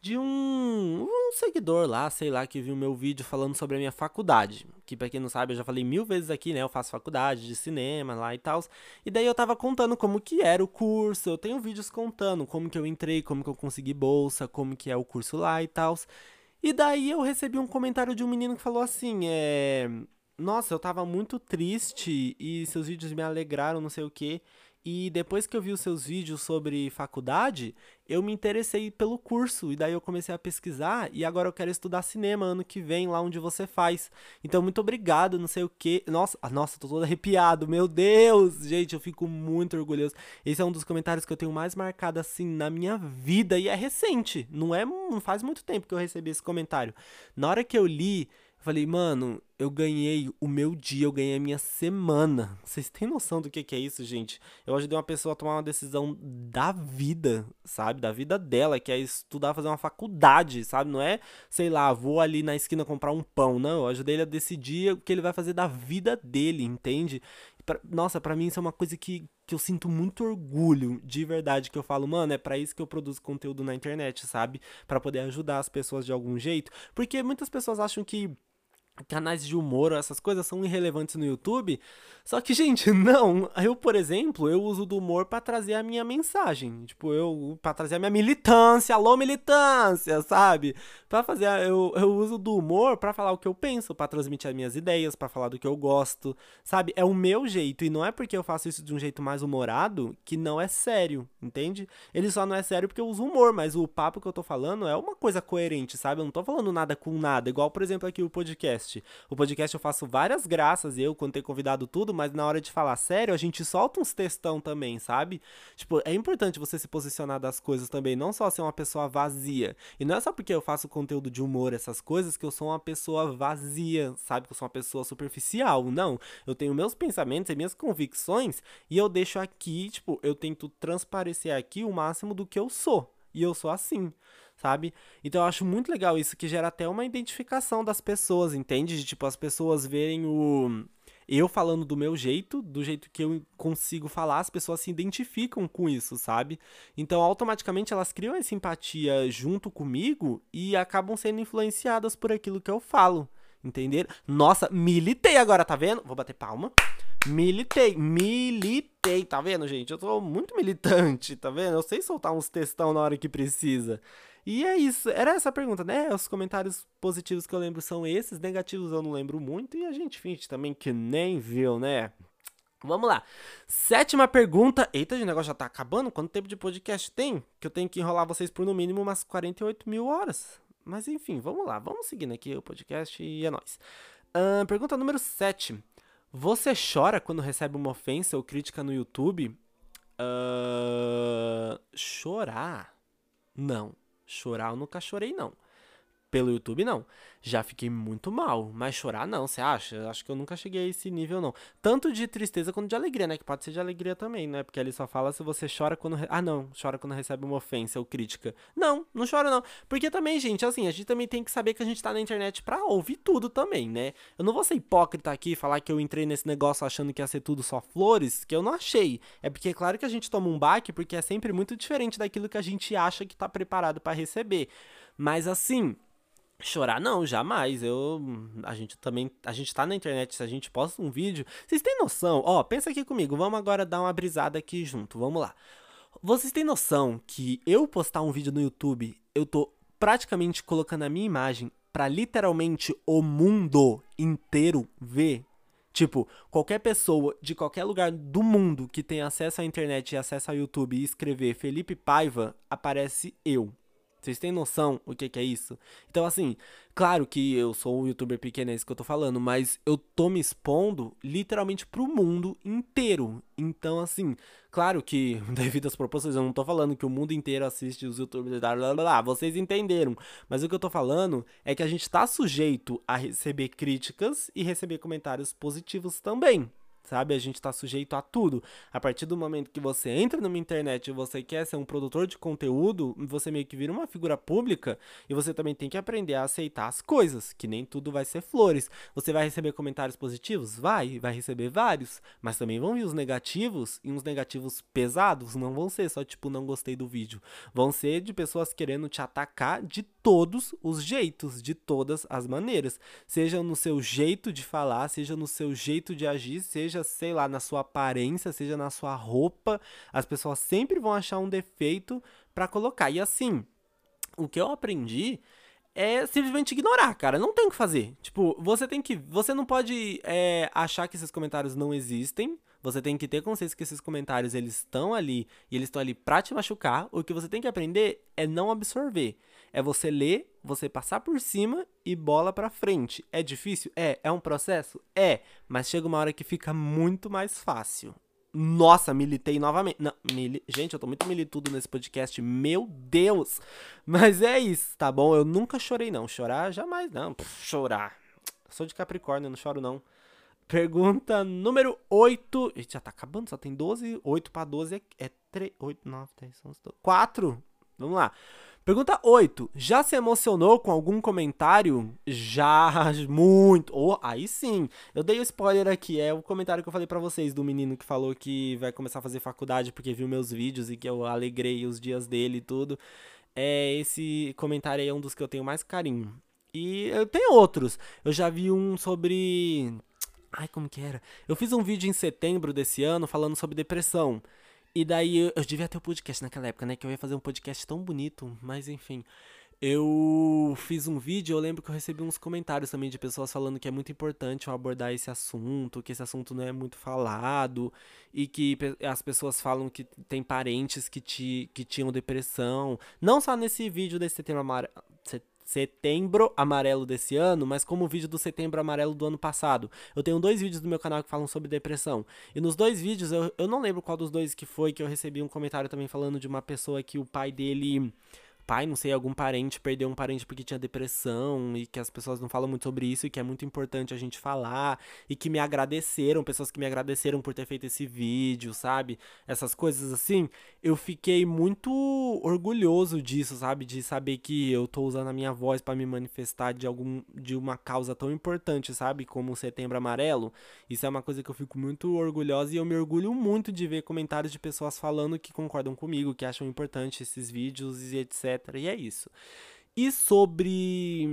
de um, um, seguidor lá, sei lá, que viu meu vídeo falando sobre a minha faculdade. Que pra quem não sabe, eu já falei mil vezes aqui, né? Eu faço faculdade de cinema lá e tal. E daí eu tava contando como que era o curso. Eu tenho vídeos contando como que eu entrei, como que eu consegui bolsa, como que é o curso lá e tal. E daí eu recebi um comentário de um menino que falou assim, é... Nossa, eu tava muito triste e seus vídeos me alegraram, não sei o que. E depois que eu vi os seus vídeos sobre faculdade, eu me interessei pelo curso. E daí eu comecei a pesquisar. E agora eu quero estudar cinema ano que vem, lá onde você faz. Então, muito obrigado, não sei o que. Nossa, ah, nossa, tô todo arrepiado. Meu Deus! Gente, eu fico muito orgulhoso. Esse é um dos comentários que eu tenho mais marcado assim na minha vida. E é recente. Não é. Não faz muito tempo que eu recebi esse comentário. Na hora que eu li. Falei, mano, eu ganhei o meu dia, eu ganhei a minha semana. Vocês têm noção do que, que é isso, gente? Eu ajudei uma pessoa a tomar uma decisão da vida, sabe? Da vida dela, que é estudar, fazer uma faculdade, sabe? Não é, sei lá, vou ali na esquina comprar um pão, não. Eu ajudei ele a decidir o que ele vai fazer da vida dele, entende? Nossa, para mim isso é uma coisa que, que eu sinto muito orgulho, de verdade, que eu falo, mano, é para isso que eu produzo conteúdo na internet, sabe? para poder ajudar as pessoas de algum jeito. Porque muitas pessoas acham que canais de humor, essas coisas são irrelevantes no YouTube. Só que, gente, não. Eu, por exemplo, eu uso do humor para trazer a minha mensagem. Tipo, eu para trazer a minha militância, alô militância, sabe? Para fazer eu, eu uso do humor para falar o que eu penso, para transmitir as minhas ideias, para falar do que eu gosto, sabe? É o meu jeito e não é porque eu faço isso de um jeito mais humorado que não é sério, entende? Ele só não é sério porque eu uso humor, mas o papo que eu tô falando é uma coisa coerente, sabe? Eu não tô falando nada com nada, igual, por exemplo, aqui o podcast podcast. O podcast eu faço várias graças, eu, quando tenho convidado tudo, mas na hora de falar sério, a gente solta uns textão também, sabe? Tipo, é importante você se posicionar das coisas também, não só ser uma pessoa vazia. E não é só porque eu faço conteúdo de humor, essas coisas, que eu sou uma pessoa vazia, sabe? Que eu sou uma pessoa superficial. Não. Eu tenho meus pensamentos e minhas convicções e eu deixo aqui, tipo, eu tento transparecer aqui o máximo do que eu sou. E eu sou assim sabe? Então eu acho muito legal isso, que gera até uma identificação das pessoas, entende? De, tipo, as pessoas verem o. Eu falando do meu jeito, do jeito que eu consigo falar, as pessoas se identificam com isso, sabe? Então, automaticamente elas criam essa empatia junto comigo e acabam sendo influenciadas por aquilo que eu falo, entenderam? Nossa, militei agora, tá vendo? Vou bater palma. Militei, militei, tá vendo, gente? Eu tô muito militante, tá vendo? Eu sei soltar uns textão na hora que precisa. E é isso, era essa a pergunta, né? Os comentários positivos que eu lembro são esses, negativos eu não lembro muito, e a gente finge também que nem viu, né? Vamos lá. Sétima pergunta. Eita, o negócio já tá acabando? Quanto tempo de podcast tem? Que eu tenho que enrolar vocês por no mínimo umas 48 mil horas. Mas enfim, vamos lá. Vamos seguindo aqui o podcast e é nóis. Uh, pergunta número 7. Você chora quando recebe uma ofensa ou crítica no YouTube? Uh, chorar? Não. Chorar eu nunca chorei, não. Pelo YouTube, não. Já fiquei muito mal. Mas chorar, não. Você acha? Acho que eu nunca cheguei a esse nível, não. Tanto de tristeza quanto de alegria, né? Que pode ser de alegria também, né? Porque ele só fala se você chora quando. Re... Ah, não. Chora quando recebe uma ofensa ou crítica. Não, não chora, não. Porque também, gente, assim, a gente também tem que saber que a gente tá na internet pra ouvir tudo também, né? Eu não vou ser hipócrita aqui e falar que eu entrei nesse negócio achando que ia ser tudo só flores, que eu não achei. É porque, é claro que a gente toma um baque, porque é sempre muito diferente daquilo que a gente acha que tá preparado para receber. Mas assim, Chorar não, jamais. Eu a gente também, a gente tá na internet, se a gente posta um vídeo, vocês têm noção? Ó, pensa aqui comigo, vamos agora dar uma brisada aqui junto. Vamos lá. Vocês têm noção que eu postar um vídeo no YouTube, eu tô praticamente colocando a minha imagem para literalmente o mundo inteiro ver? Tipo, qualquer pessoa de qualquer lugar do mundo que tem acesso à internet e acesso ao YouTube e escrever Felipe Paiva, aparece eu Vocês têm noção o que, que é isso? Então, assim, claro que eu sou um youtuber pequeno, é isso que eu tô falando, mas eu tô me expondo literalmente pro mundo inteiro. Então, assim, claro que, devido às proporções, eu não tô falando que o mundo inteiro assiste os youtubers, blá, blá, blá, vocês entenderam. Mas o que eu tô falando é que a gente tá sujeito a receber críticas e receber comentários positivos também sabe? A gente está sujeito a tudo. A partir do momento que você entra numa internet e você quer ser um produtor de conteúdo, você meio que vira uma figura pública e você também tem que aprender a aceitar as coisas, que nem tudo vai ser flores. Você vai receber comentários positivos? Vai, vai receber vários, mas também vão vir os negativos e uns negativos pesados, não vão ser só tipo não gostei do vídeo. Vão ser de pessoas querendo te atacar de todos os jeitos, de todas as maneiras, seja no seu jeito de falar, seja no seu jeito de agir, seja sei lá, na sua aparência, seja na sua roupa, as pessoas sempre vão achar um defeito para colocar. E assim, o que eu aprendi é simplesmente ignorar, cara. Não tem o que fazer. Tipo, você tem que. Você não pode é, achar que esses comentários não existem. Você tem que ter consciência que esses comentários eles estão ali e eles estão ali pra te machucar. O que você tem que aprender é não absorver. É você ler, você passar por cima e bola pra frente. É difícil? É. É um processo? É. Mas chega uma hora que fica muito mais fácil. Nossa, militei novamente. Não, mili... Gente, eu tô muito militudo nesse podcast. Meu Deus! Mas é isso, tá bom? Eu nunca chorei, não. Chorar, jamais, não. Pff, chorar. Sou de Capricórnio, não choro, não. Pergunta número 8. Gente, já tá acabando, só tem 12. 8 pra 12 é, é 3. 8, 9, 10, 11, 12. 4. Vamos lá. Pergunta 8. Já se emocionou com algum comentário? Já, muito. Oh, aí sim. Eu dei o um spoiler aqui. É o comentário que eu falei para vocês do menino que falou que vai começar a fazer faculdade porque viu meus vídeos e que eu alegrei os dias dele e tudo. É, esse comentário aí é um dos que eu tenho mais carinho. E eu tenho outros. Eu já vi um sobre. Ai, como que era? Eu fiz um vídeo em setembro desse ano falando sobre depressão. E daí eu, eu devia ter o um podcast naquela época, né? Que eu ia fazer um podcast tão bonito, mas enfim. Eu fiz um vídeo, eu lembro que eu recebi uns comentários também de pessoas falando que é muito importante eu abordar esse assunto, que esse assunto não é muito falado, e que as pessoas falam que tem parentes que, te, que tinham depressão. Não só nesse vídeo desse setembro amarelo, setembro amarelo desse ano, mas como o vídeo do setembro amarelo do ano passado. Eu tenho dois vídeos do meu canal que falam sobre depressão. E nos dois vídeos, eu, eu não lembro qual dos dois que foi, que eu recebi um comentário também falando de uma pessoa que o pai dele pai, não sei, algum parente perdeu um parente porque tinha depressão e que as pessoas não falam muito sobre isso e que é muito importante a gente falar e que me agradeceram, pessoas que me agradeceram por ter feito esse vídeo, sabe? Essas coisas assim, eu fiquei muito orgulhoso disso, sabe? De saber que eu tô usando a minha voz para me manifestar de algum de uma causa tão importante, sabe? Como o Setembro Amarelo. Isso é uma coisa que eu fico muito orgulhosa e eu me orgulho muito de ver comentários de pessoas falando que concordam comigo, que acham importante esses vídeos e etc. E é isso. E sobre.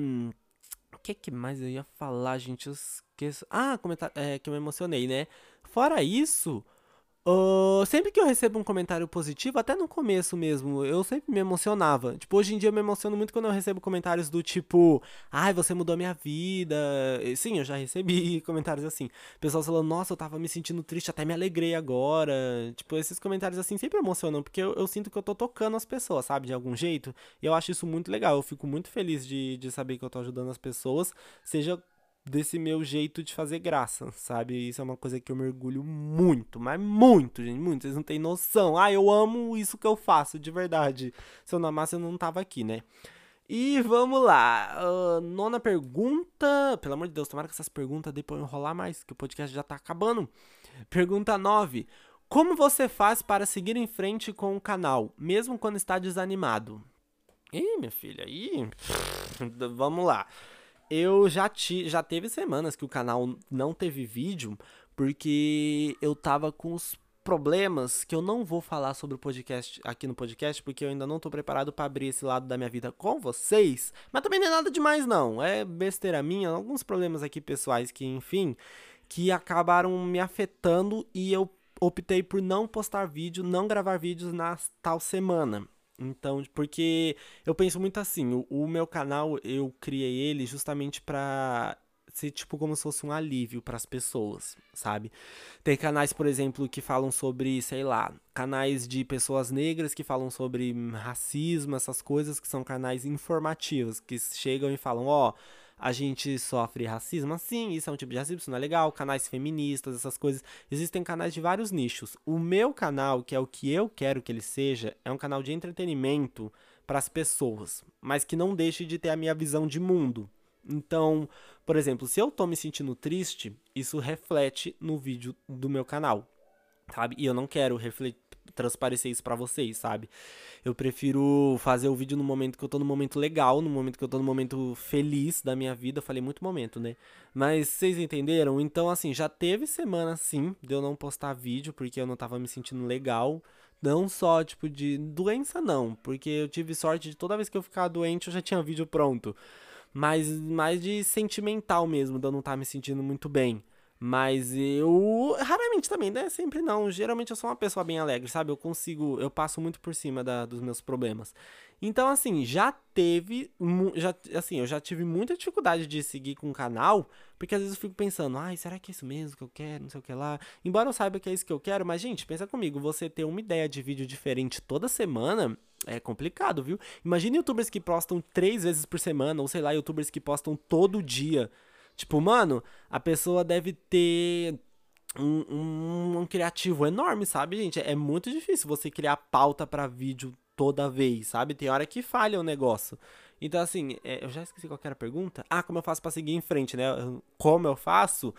O que, que mais eu ia falar, gente? Eu esqueço. Ah, comentário. É, que eu me emocionei, né? Fora isso, Uh, sempre que eu recebo um comentário positivo, até no começo mesmo, eu sempre me emocionava. Tipo, hoje em dia eu me emociono muito quando eu recebo comentários do tipo, ai, você mudou minha vida. E, sim, eu já recebi comentários assim. Pessoas falando, nossa, eu tava me sentindo triste, até me alegrei agora. Tipo, esses comentários assim sempre emocionam, porque eu, eu sinto que eu tô tocando as pessoas, sabe, de algum jeito. E eu acho isso muito legal. Eu fico muito feliz de, de saber que eu tô ajudando as pessoas, seja desse meu jeito de fazer graça, sabe? Isso é uma coisa que eu mergulho muito, mas muito, gente, muito. Vocês não têm noção. Ah, eu amo isso que eu faço, de verdade. Se eu não amasse, eu não tava aqui, né? E vamos lá. Uh, nona pergunta. Pelo amor de Deus, tomara que essas perguntas depois enrolar mais, que o podcast já tá acabando. Pergunta 9. Como você faz para seguir em frente com o canal, mesmo quando está desanimado? Ih, minha filha, aí. Vamos lá eu já, ti, já teve semanas que o canal não teve vídeo porque eu tava com os problemas que eu não vou falar sobre o podcast aqui no podcast porque eu ainda não tô preparado para abrir esse lado da minha vida com vocês, mas também não é nada demais não, é besteira minha, alguns problemas aqui pessoais que, enfim, que acabaram me afetando e eu optei por não postar vídeo, não gravar vídeos na tal semana. Então, porque eu penso muito assim, o, o meu canal eu criei ele justamente para ser tipo como se fosse um alívio para as pessoas, sabe? Tem canais, por exemplo, que falam sobre, sei lá, canais de pessoas negras que falam sobre racismo, essas coisas que são canais informativos, que chegam e falam, ó, oh, a gente sofre racismo, assim, isso é um tipo de racismo, isso não é legal, canais feministas, essas coisas. Existem canais de vários nichos. O meu canal, que é o que eu quero que ele seja, é um canal de entretenimento para as pessoas, mas que não deixe de ter a minha visão de mundo. Então, por exemplo, se eu tô me sentindo triste, isso reflete no vídeo do meu canal, sabe? E eu não quero refletir transparecer isso para vocês, sabe? Eu prefiro fazer o vídeo no momento que eu tô no momento legal, no momento que eu tô no momento feliz da minha vida. Eu falei muito momento, né? Mas vocês entenderam? Então, assim, já teve semana sim de eu não postar vídeo porque eu não tava me sentindo legal. Não só, tipo, de doença, não. Porque eu tive sorte de toda vez que eu ficar doente eu já tinha vídeo pronto. Mas mais de sentimental mesmo, de eu não estar tá me sentindo muito bem. Mas eu raramente também, né? Sempre não. Geralmente eu sou uma pessoa bem alegre, sabe? Eu consigo, eu passo muito por cima da, dos meus problemas. Então, assim, já teve, já, assim, eu já tive muita dificuldade de seguir com o canal, porque às vezes eu fico pensando, ai, será que é isso mesmo que eu quero, não sei o que lá. Embora eu saiba que é isso que eu quero, mas, gente, pensa comigo, você ter uma ideia de vídeo diferente toda semana é complicado, viu? Imagine youtubers que postam três vezes por semana, ou sei lá, youtubers que postam todo dia. Tipo, mano, a pessoa deve ter um, um, um, criativo enorme, sabe, gente? É muito difícil você criar pauta para vídeo toda vez, sabe? Tem hora que falha o negócio. Então, assim, é, eu já esqueci qual era a pergunta. Ah, como eu faço para seguir em frente, né? Como eu faço?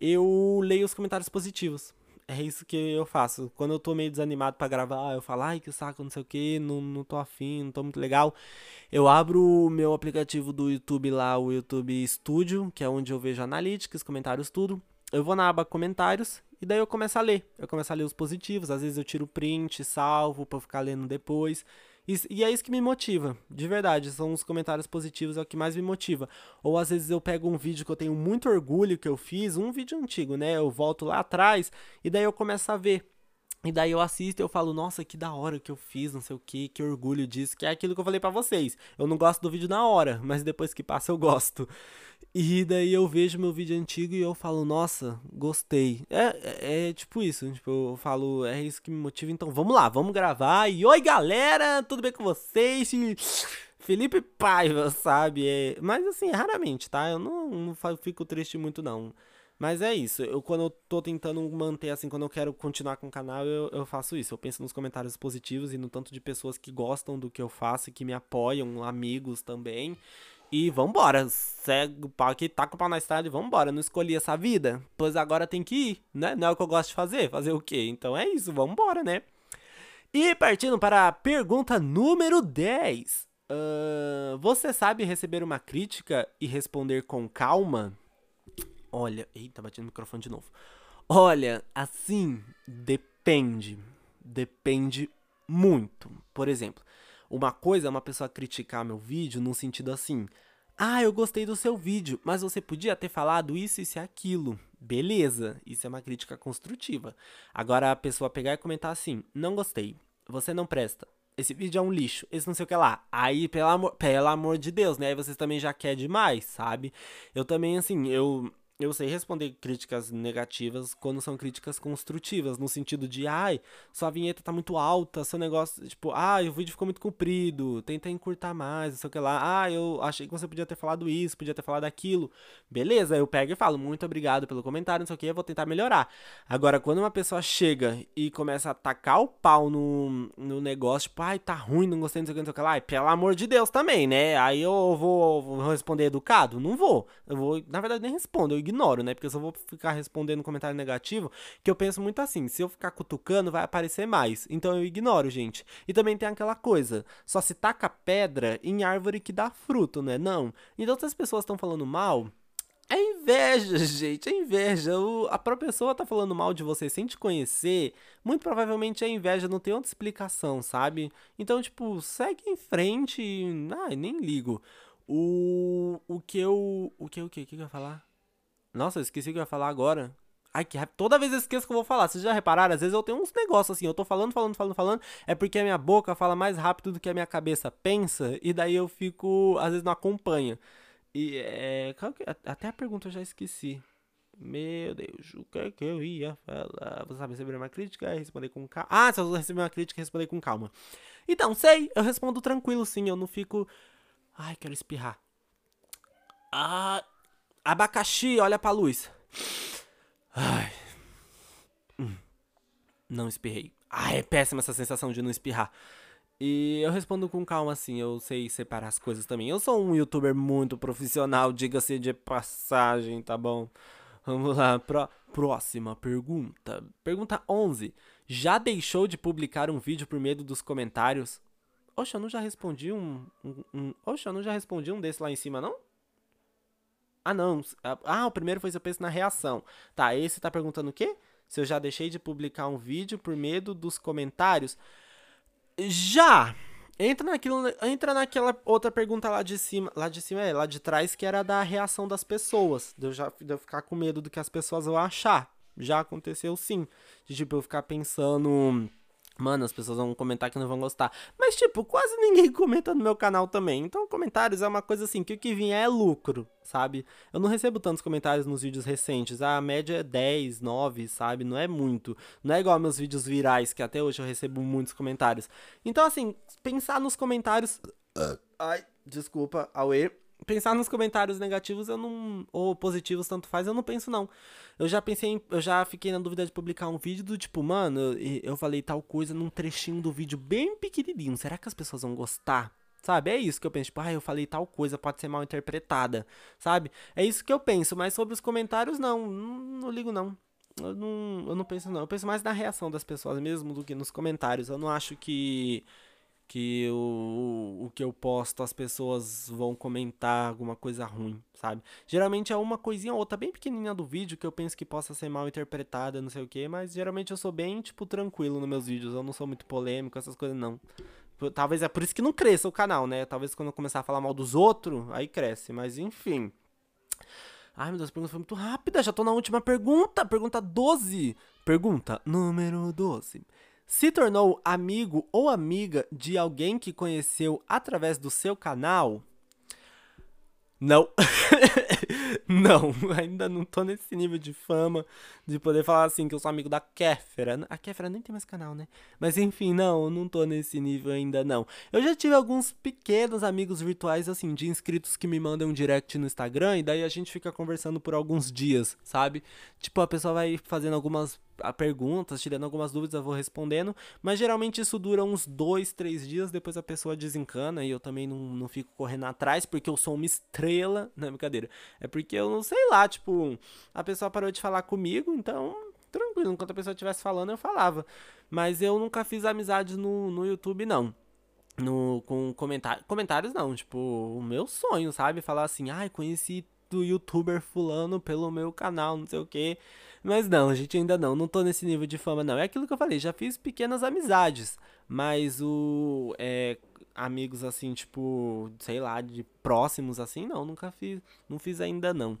Eu leio os comentários positivos. É isso que eu faço. Quando eu tô meio desanimado para gravar, eu falo, ai, que saco, não sei o que, não, não tô afim, não tô muito legal. Eu abro o meu aplicativo do YouTube lá, o YouTube Studio, que é onde eu vejo analytics, comentários, tudo. Eu vou na aba comentários e daí eu começo a ler. Eu começo a ler os positivos, às vezes eu tiro print, salvo pra ficar lendo depois. E, é isso que me motiva, de verdade. São os comentários positivos, é o que mais me motiva. Ou às vezes eu pego um vídeo que eu tenho muito orgulho que eu fiz, um vídeo antigo, né? Eu volto lá atrás e daí eu começo a ver. E daí eu assisto e eu falo, nossa, que da hora que eu fiz, não sei o que, que orgulho disso, que é aquilo que eu falei para vocês. Eu não gosto do vídeo na hora, mas depois que passa eu gosto. E daí eu vejo meu vídeo antigo e eu falo, nossa, gostei. É, é, é, tipo isso, tipo, eu falo, é isso que me motiva, então vamos lá, vamos gravar. E oi galera, tudo bem com vocês? Felipe Paiva, sabe? É, mas assim, raramente, tá? Eu não, não fico triste muito não. Mas é isso, eu quando eu tô tentando manter assim, quando eu quero continuar com o canal, eu, eu faço isso. Eu penso nos comentários positivos e no tanto de pessoas que gostam do que eu faço e que me apoiam, amigos também. E vambora, segue o pau aqui, taca o pau na estrada e vambora. Não escolhi essa vida, pois agora tem que ir, né? Não é o que eu gosto de fazer, fazer o quê? Então é isso, vambora, né? E partindo para a pergunta número 10. Uh, você sabe receber uma crítica e responder com calma? Olha, eita, bati no microfone de novo. Olha, assim, depende. Depende muito. Por exemplo, uma coisa é uma pessoa criticar meu vídeo no sentido assim: "Ah, eu gostei do seu vídeo, mas você podia ter falado isso isso e aquilo". Beleza, isso é uma crítica construtiva. Agora a pessoa pegar e comentar assim: "Não gostei. Você não presta. Esse vídeo é um lixo, esse não sei o que lá. Aí, pelo amor, pelo amor de Deus, né? Aí vocês também já quer demais, sabe? Eu também, assim, eu eu sei responder críticas negativas quando são críticas construtivas, no sentido de, ai, sua vinheta tá muito alta, seu negócio, tipo, ai, o vídeo ficou muito comprido, tenta encurtar mais, não sei o que lá, ah, eu achei que você podia ter falado isso, podia ter falado aquilo. Beleza, eu pego e falo, muito obrigado pelo comentário, não sei o que, eu vou tentar melhorar. Agora, quando uma pessoa chega e começa a tacar o pau no, no negócio, tipo, ai, tá ruim, não gostei, não sei o que, não sei o que lá, pelo amor de Deus também, né? Aí eu vou, vou responder educado? Não vou. Eu vou, na verdade, nem respondo, eu ignoro, né? Porque eu vou ficar respondendo comentário negativo, que eu penso muito assim, se eu ficar cutucando, vai aparecer mais. Então eu ignoro, gente. E também tem aquela coisa, só se taca pedra em árvore que dá fruto, né? Não. Então se as pessoas estão falando mal, é inveja, gente, é inveja. O, a própria pessoa tá falando mal de você sem te conhecer. Muito provavelmente é inveja, não tem outra explicação, sabe? Então, tipo, segue em frente. Ai, nem ligo. O, o que eu. O que o que? O que eu ia falar? Nossa, eu esqueci o que eu ia falar agora. Ai, que Toda vez eu esqueço que eu vou falar. Vocês já repararam? Às vezes eu tenho uns negócios assim. Eu tô falando, falando, falando, falando. É porque a minha boca fala mais rápido do que a minha cabeça pensa. E daí eu fico. Às vezes não acompanha. E é. Que, até a pergunta eu já esqueci. Meu Deus, o que é que eu ia falar? Você sabe receber uma crítica e responder com calma. Ah, se eu receber uma crítica, responder com calma. Então, sei, eu respondo tranquilo, sim. Eu não fico. Ai, quero espirrar. Ah, abacaxi, olha pra luz. Ai. Hum. Não espirrei. Ai, é péssima essa sensação de não espirrar. E eu respondo com calma, assim, eu sei separar as coisas também. Eu sou um youtuber muito profissional, diga-se de passagem, tá bom? Vamos lá, Pro, próxima pergunta. Pergunta 11. Já deixou de publicar um vídeo por medo dos comentários? Oxe, eu não já respondi um, um, um... Oxe, eu não já respondi um desse lá em cima, não? Ah, não. Ah, o primeiro foi se eu penso na reação. Tá, esse tá perguntando o quê? Se eu já deixei de publicar um vídeo por medo dos comentários? Já! Entra naquilo, entra naquela outra pergunta lá de cima, lá de cima é, lá de trás, que era da reação das pessoas. De eu já de eu ficar com medo do que as pessoas vão achar. Já aconteceu sim. De tipo, eu ficar pensando Mano, as pessoas vão comentar que não vão gostar. Mas, tipo, quase ninguém comenta no meu canal também. Então, comentários é uma coisa assim, que o que vier é lucro, sabe? Eu não recebo tantos comentários nos vídeos recentes. A média é 10, 9, sabe? Não é muito. Não é igual meus vídeos virais, que até hoje eu recebo muitos comentários. Então, assim, pensar nos comentários. Ai, desculpa, Aue pensar nos comentários negativos eu não ou positivos tanto faz, eu não penso não. Eu já pensei, em, eu já fiquei na dúvida de publicar um vídeo do tipo, mano, eu, eu falei tal coisa num trechinho do vídeo bem pequenininho. Será que as pessoas vão gostar? Sabe? É isso que eu penso, tipo, ah, eu falei tal coisa, pode ser mal interpretada, sabe? É isso que eu penso, mas sobre os comentários não, não, não ligo não. Eu não, eu não penso não. Eu penso mais na reação das pessoas mesmo do que nos comentários. Eu não acho que que o, o que eu posto as pessoas vão comentar alguma coisa ruim, sabe? Geralmente é uma coisinha ou outra bem pequenininha do vídeo que eu penso que possa ser mal interpretada, não sei o que, mas geralmente eu sou bem, tipo, tranquilo nos meus vídeos, eu não sou muito polêmico, essas coisas não. Talvez é por isso que não cresça o canal, né? Talvez quando eu começar a falar mal dos outros, aí cresce, mas enfim. Ai, meu Deus, a pergunta foi muito rápida, já tô na última pergunta, pergunta 12. Pergunta número 12 se tornou amigo ou amiga de alguém que conheceu através do seu canal? Não. não, ainda não tô nesse nível de fama de poder falar assim que eu sou amigo da Kéfera. A Kéfera nem tem mais canal, né? Mas enfim, não, não tô nesse nível ainda não. Eu já tive alguns pequenos amigos virtuais assim, de inscritos que me mandam um direct no Instagram e daí a gente fica conversando por alguns dias, sabe? Tipo, a pessoa vai fazendo algumas a perguntas, tirando algumas dúvidas, eu vou respondendo. Mas geralmente isso dura uns dois, três dias, depois a pessoa desencana e eu também não, não fico correndo atrás porque eu sou uma estrela. Não é brincadeira. É porque eu não sei lá, tipo, a pessoa parou de falar comigo, então tranquilo. Enquanto a pessoa estivesse falando, eu falava. Mas eu nunca fiz amizades no, no YouTube, não no com comentários, comentários não, tipo, o meu sonho, sabe? Falar assim, ai, ah, conheci do youtuber fulano pelo meu canal, não sei o que. Mas não, gente ainda não, não tô nesse nível de fama, não. É aquilo que eu falei, já fiz pequenas amizades, mas o. É, amigos assim, tipo, sei lá, de próximos assim, não, nunca fiz, não fiz ainda não.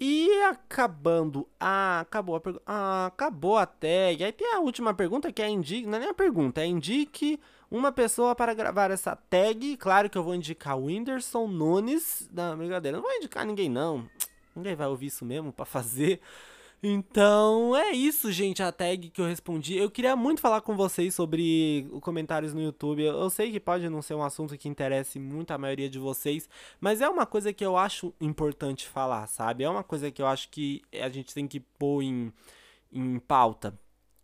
E acabando, ah, acabou a pergunta, ah, acabou a tag. Aí tem a última pergunta que é indique, não é nem a pergunta, é indique uma pessoa para gravar essa tag. Claro que eu vou indicar o Whindersson Nunes, da brincadeira, não vou indicar ninguém não. Ninguém vai ouvir isso mesmo para fazer. Então é isso, gente, a tag que eu respondi. Eu queria muito falar com vocês sobre os comentários no YouTube. Eu sei que pode não ser um assunto que interesse muito a maioria de vocês, mas é uma coisa que eu acho importante falar, sabe? É uma coisa que eu acho que a gente tem que pôr em, em pauta.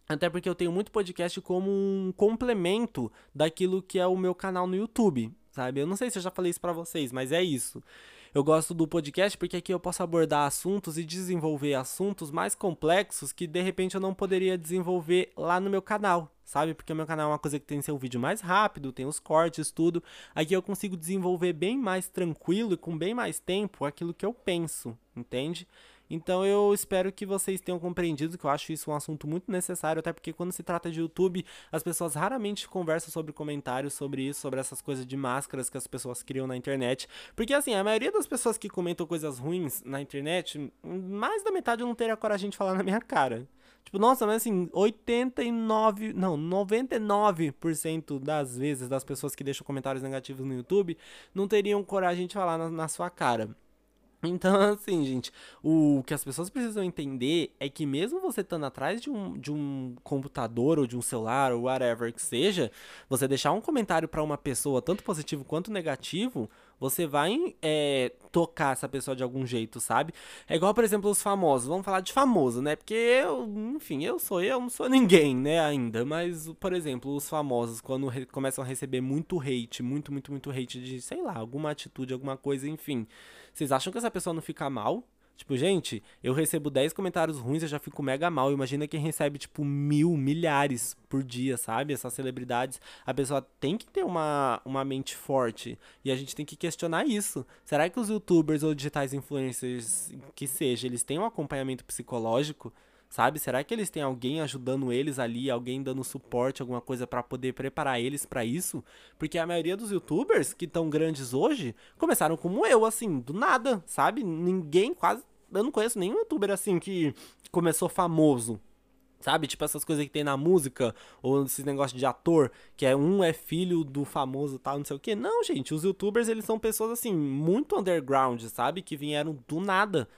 Até porque eu tenho muito podcast como um complemento daquilo que é o meu canal no YouTube, sabe? Eu não sei se eu já falei isso pra vocês, mas é isso. Eu gosto do podcast porque aqui eu posso abordar assuntos e desenvolver assuntos mais complexos que de repente eu não poderia desenvolver lá no meu canal, sabe? Porque o meu canal é uma coisa que tem seu vídeo mais rápido, tem os cortes, tudo. Aqui eu consigo desenvolver bem mais tranquilo e com bem mais tempo aquilo que eu penso, entende? Então eu espero que vocês tenham compreendido que eu acho isso um assunto muito necessário, até porque quando se trata de YouTube, as pessoas raramente conversam sobre comentários sobre isso, sobre essas coisas de máscaras que as pessoas criam na internet. Porque assim, a maioria das pessoas que comentam coisas ruins na internet, mais da metade não teria coragem de falar na minha cara. Tipo, nossa, mas assim, 89, não, 99% das vezes das pessoas que deixam comentários negativos no YouTube não teriam coragem de falar na, na sua cara. Então, assim, gente, o que as pessoas precisam entender é que mesmo você estando atrás de um, de um computador ou de um celular ou whatever que seja, você deixar um comentário para uma pessoa, tanto positivo quanto negativo, você vai é, tocar essa pessoa de algum jeito, sabe? É igual, por exemplo, os famosos. Vamos falar de famoso, né? Porque eu, enfim, eu sou eu, não sou ninguém, né, ainda. Mas, por exemplo, os famosos, quando começam a receber muito hate, muito, muito, muito hate de, sei lá, alguma atitude, alguma coisa, enfim. Vocês acham que essa pessoa não fica mal? Tipo, gente, eu recebo 10 comentários ruins, eu já fico mega mal. Imagina quem recebe, tipo, mil, milhares por dia, sabe? Essas celebridades. A pessoa tem que ter uma, uma mente forte. E a gente tem que questionar isso. Será que os youtubers ou digitais influencers, que seja, eles têm um acompanhamento psicológico? Sabe? Será que eles têm alguém ajudando eles ali, alguém dando suporte, alguma coisa para poder preparar eles para isso? Porque a maioria dos youtubers que estão grandes hoje começaram como eu, assim, do nada, sabe? Ninguém quase. Eu não conheço nenhum youtuber assim que começou famoso. Sabe? Tipo essas coisas que tem na música, ou esses negócios de ator, que é um é filho do famoso tal, não sei o que. Não, gente, os youtubers eles são pessoas assim, muito underground, sabe? Que vieram do nada.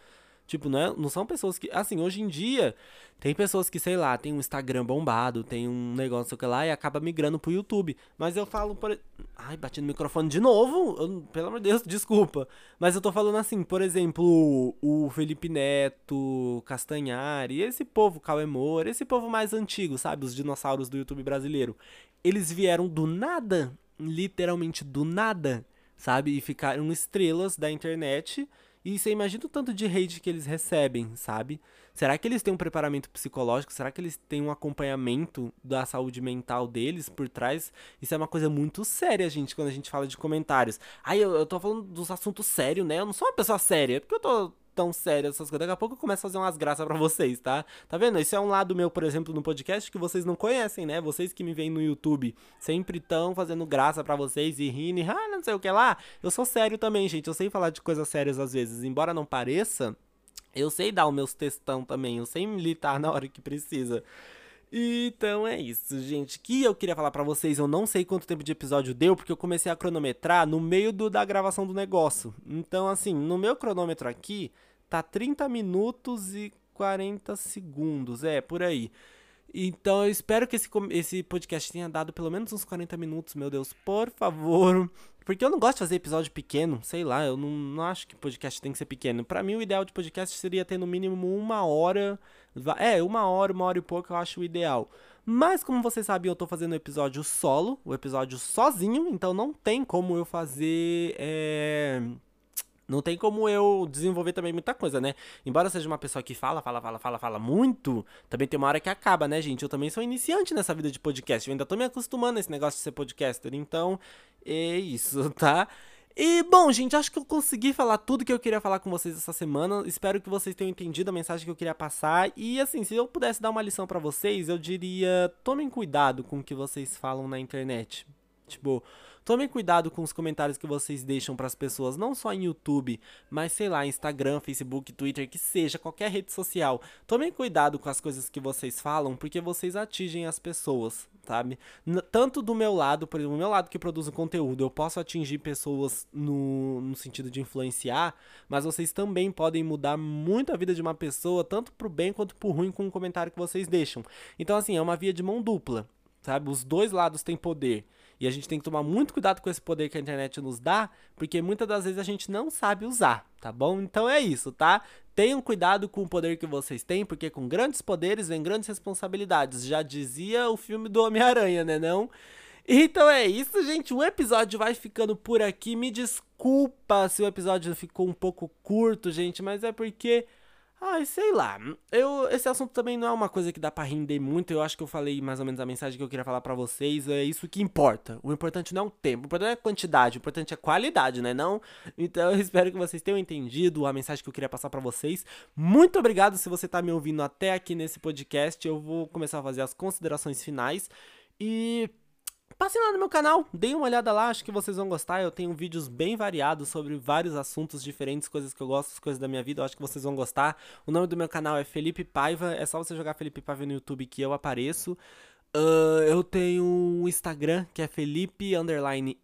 Tipo, não, é, não são pessoas que. Assim, hoje em dia, tem pessoas que, sei lá, tem um Instagram bombado, tem um negócio que lá e acaba migrando pro YouTube. Mas eu falo por. Ai, bati no microfone de novo? Eu, pelo amor de Deus, desculpa. Mas eu tô falando assim, por exemplo, o Felipe Neto, Castanhari, esse povo, Cauê Moura, esse povo mais antigo, sabe? Os dinossauros do YouTube brasileiro. Eles vieram do nada, literalmente do nada, sabe? E ficaram estrelas da internet e você imagina o tanto de hate que eles recebem, sabe? Será que eles têm um preparamento psicológico? Será que eles têm um acompanhamento da saúde mental deles por trás? Isso é uma coisa muito séria, gente, quando a gente fala de comentários. Aí eu, eu tô falando dos assuntos sérios, né? Eu não sou uma pessoa séria, é porque eu tô tão sério essas coisas. Daqui a pouco eu começo a fazer umas graças para vocês, tá? Tá vendo? Esse é um lado meu, por exemplo, no podcast que vocês não conhecem, né? Vocês que me veem no YouTube sempre estão fazendo graça para vocês e rindo e ah, não sei o que lá. Eu sou sério também, gente. Eu sei falar de coisas sérias às vezes. Embora não pareça, eu sei dar os meus textão também. Eu sei militar na hora que precisa. Então é isso, gente. Que eu queria falar para vocês, eu não sei quanto tempo de episódio deu, porque eu comecei a cronometrar no meio do, da gravação do negócio. Então, assim, no meu cronômetro aqui, tá 30 minutos e 40 segundos, é, por aí. Então eu espero que esse, esse podcast tenha dado pelo menos uns 40 minutos, meu Deus, por favor. Porque eu não gosto de fazer episódio pequeno, sei lá, eu não, não acho que podcast tem que ser pequeno. Para mim, o ideal de podcast seria ter no mínimo uma hora. É, uma hora, uma hora e pouco eu acho o ideal. Mas como vocês sabem, eu tô fazendo o episódio solo, o episódio sozinho, então não tem como eu fazer. É não tem como eu desenvolver também muita coisa, né? Embora eu seja uma pessoa que fala, fala, fala, fala, fala muito, também tem uma hora que acaba, né, gente? Eu também sou iniciante nessa vida de podcast. Eu ainda tô me acostumando a esse negócio de ser podcaster. Então, é isso, tá? E bom, gente, acho que eu consegui falar tudo que eu queria falar com vocês essa semana. Espero que vocês tenham entendido a mensagem que eu queria passar. E assim, se eu pudesse dar uma lição para vocês, eu diria: tomem cuidado com o que vocês falam na internet. Tipo, Tomem cuidado com os comentários que vocês deixam para as pessoas, não só em YouTube, mas sei lá, Instagram, Facebook, Twitter, que seja, qualquer rede social. Tomem cuidado com as coisas que vocês falam, porque vocês atingem as pessoas, sabe? tanto do meu lado, por exemplo, do meu lado que produz o conteúdo, eu posso atingir pessoas no, no sentido de influenciar, mas vocês também podem mudar muito a vida de uma pessoa, tanto pro bem quanto pro ruim, com o comentário que vocês deixam. Então, assim, é uma via de mão dupla, sabe? Os dois lados têm poder. E a gente tem que tomar muito cuidado com esse poder que a internet nos dá, porque muitas das vezes a gente não sabe usar, tá bom? Então é isso, tá? Tenham cuidado com o poder que vocês têm, porque com grandes poderes vem grandes responsabilidades. Já dizia o filme do Homem-Aranha, né não? Então é isso, gente. O episódio vai ficando por aqui. Me desculpa se o episódio ficou um pouco curto, gente, mas é porque Ai, sei lá. Eu, esse assunto também não é uma coisa que dá pra render muito. Eu acho que eu falei mais ou menos a mensagem que eu queria falar para vocês. É isso que importa. O importante não é o tempo, o importante é a quantidade, o importante é a qualidade, né? Não? Então eu espero que vocês tenham entendido a mensagem que eu queria passar para vocês. Muito obrigado se você tá me ouvindo até aqui nesse podcast. Eu vou começar a fazer as considerações finais. E Passem lá no meu canal, deem uma olhada lá, acho que vocês vão gostar. Eu tenho vídeos bem variados sobre vários assuntos diferentes, coisas que eu gosto, coisas da minha vida, eu acho que vocês vão gostar. O nome do meu canal é Felipe Paiva, é só você jogar Felipe Paiva no YouTube que eu apareço. Uh, eu tenho um Instagram que é Felipe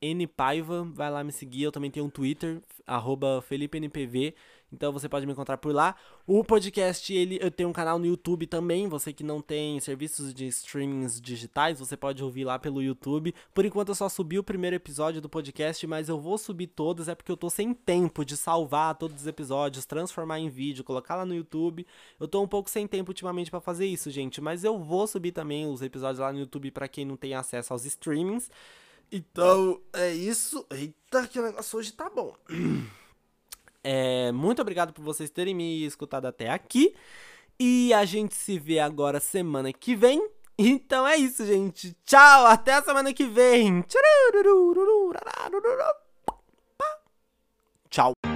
N Paiva, vai lá me seguir. Eu também tenho um Twitter, arroba FelipeNPV, Então você pode me encontrar por lá. O podcast, ele, eu tenho um canal no YouTube também. Você que não tem serviços de streamings digitais, você pode ouvir lá pelo YouTube. Por enquanto eu só subi o primeiro episódio do podcast, mas eu vou subir todos, é porque eu tô sem tempo de salvar todos os episódios, transformar em vídeo, colocar lá no YouTube. Eu tô um pouco sem tempo ultimamente para fazer isso, gente, mas eu vou subir também os episódios lá no YouTube para quem não tem acesso aos streamings. Então, é isso. Eita, que o negócio hoje tá bom. É, muito obrigado por vocês terem me escutado até aqui. E a gente se vê agora semana que vem. Então é isso, gente. Tchau, até a semana que vem. Tchau.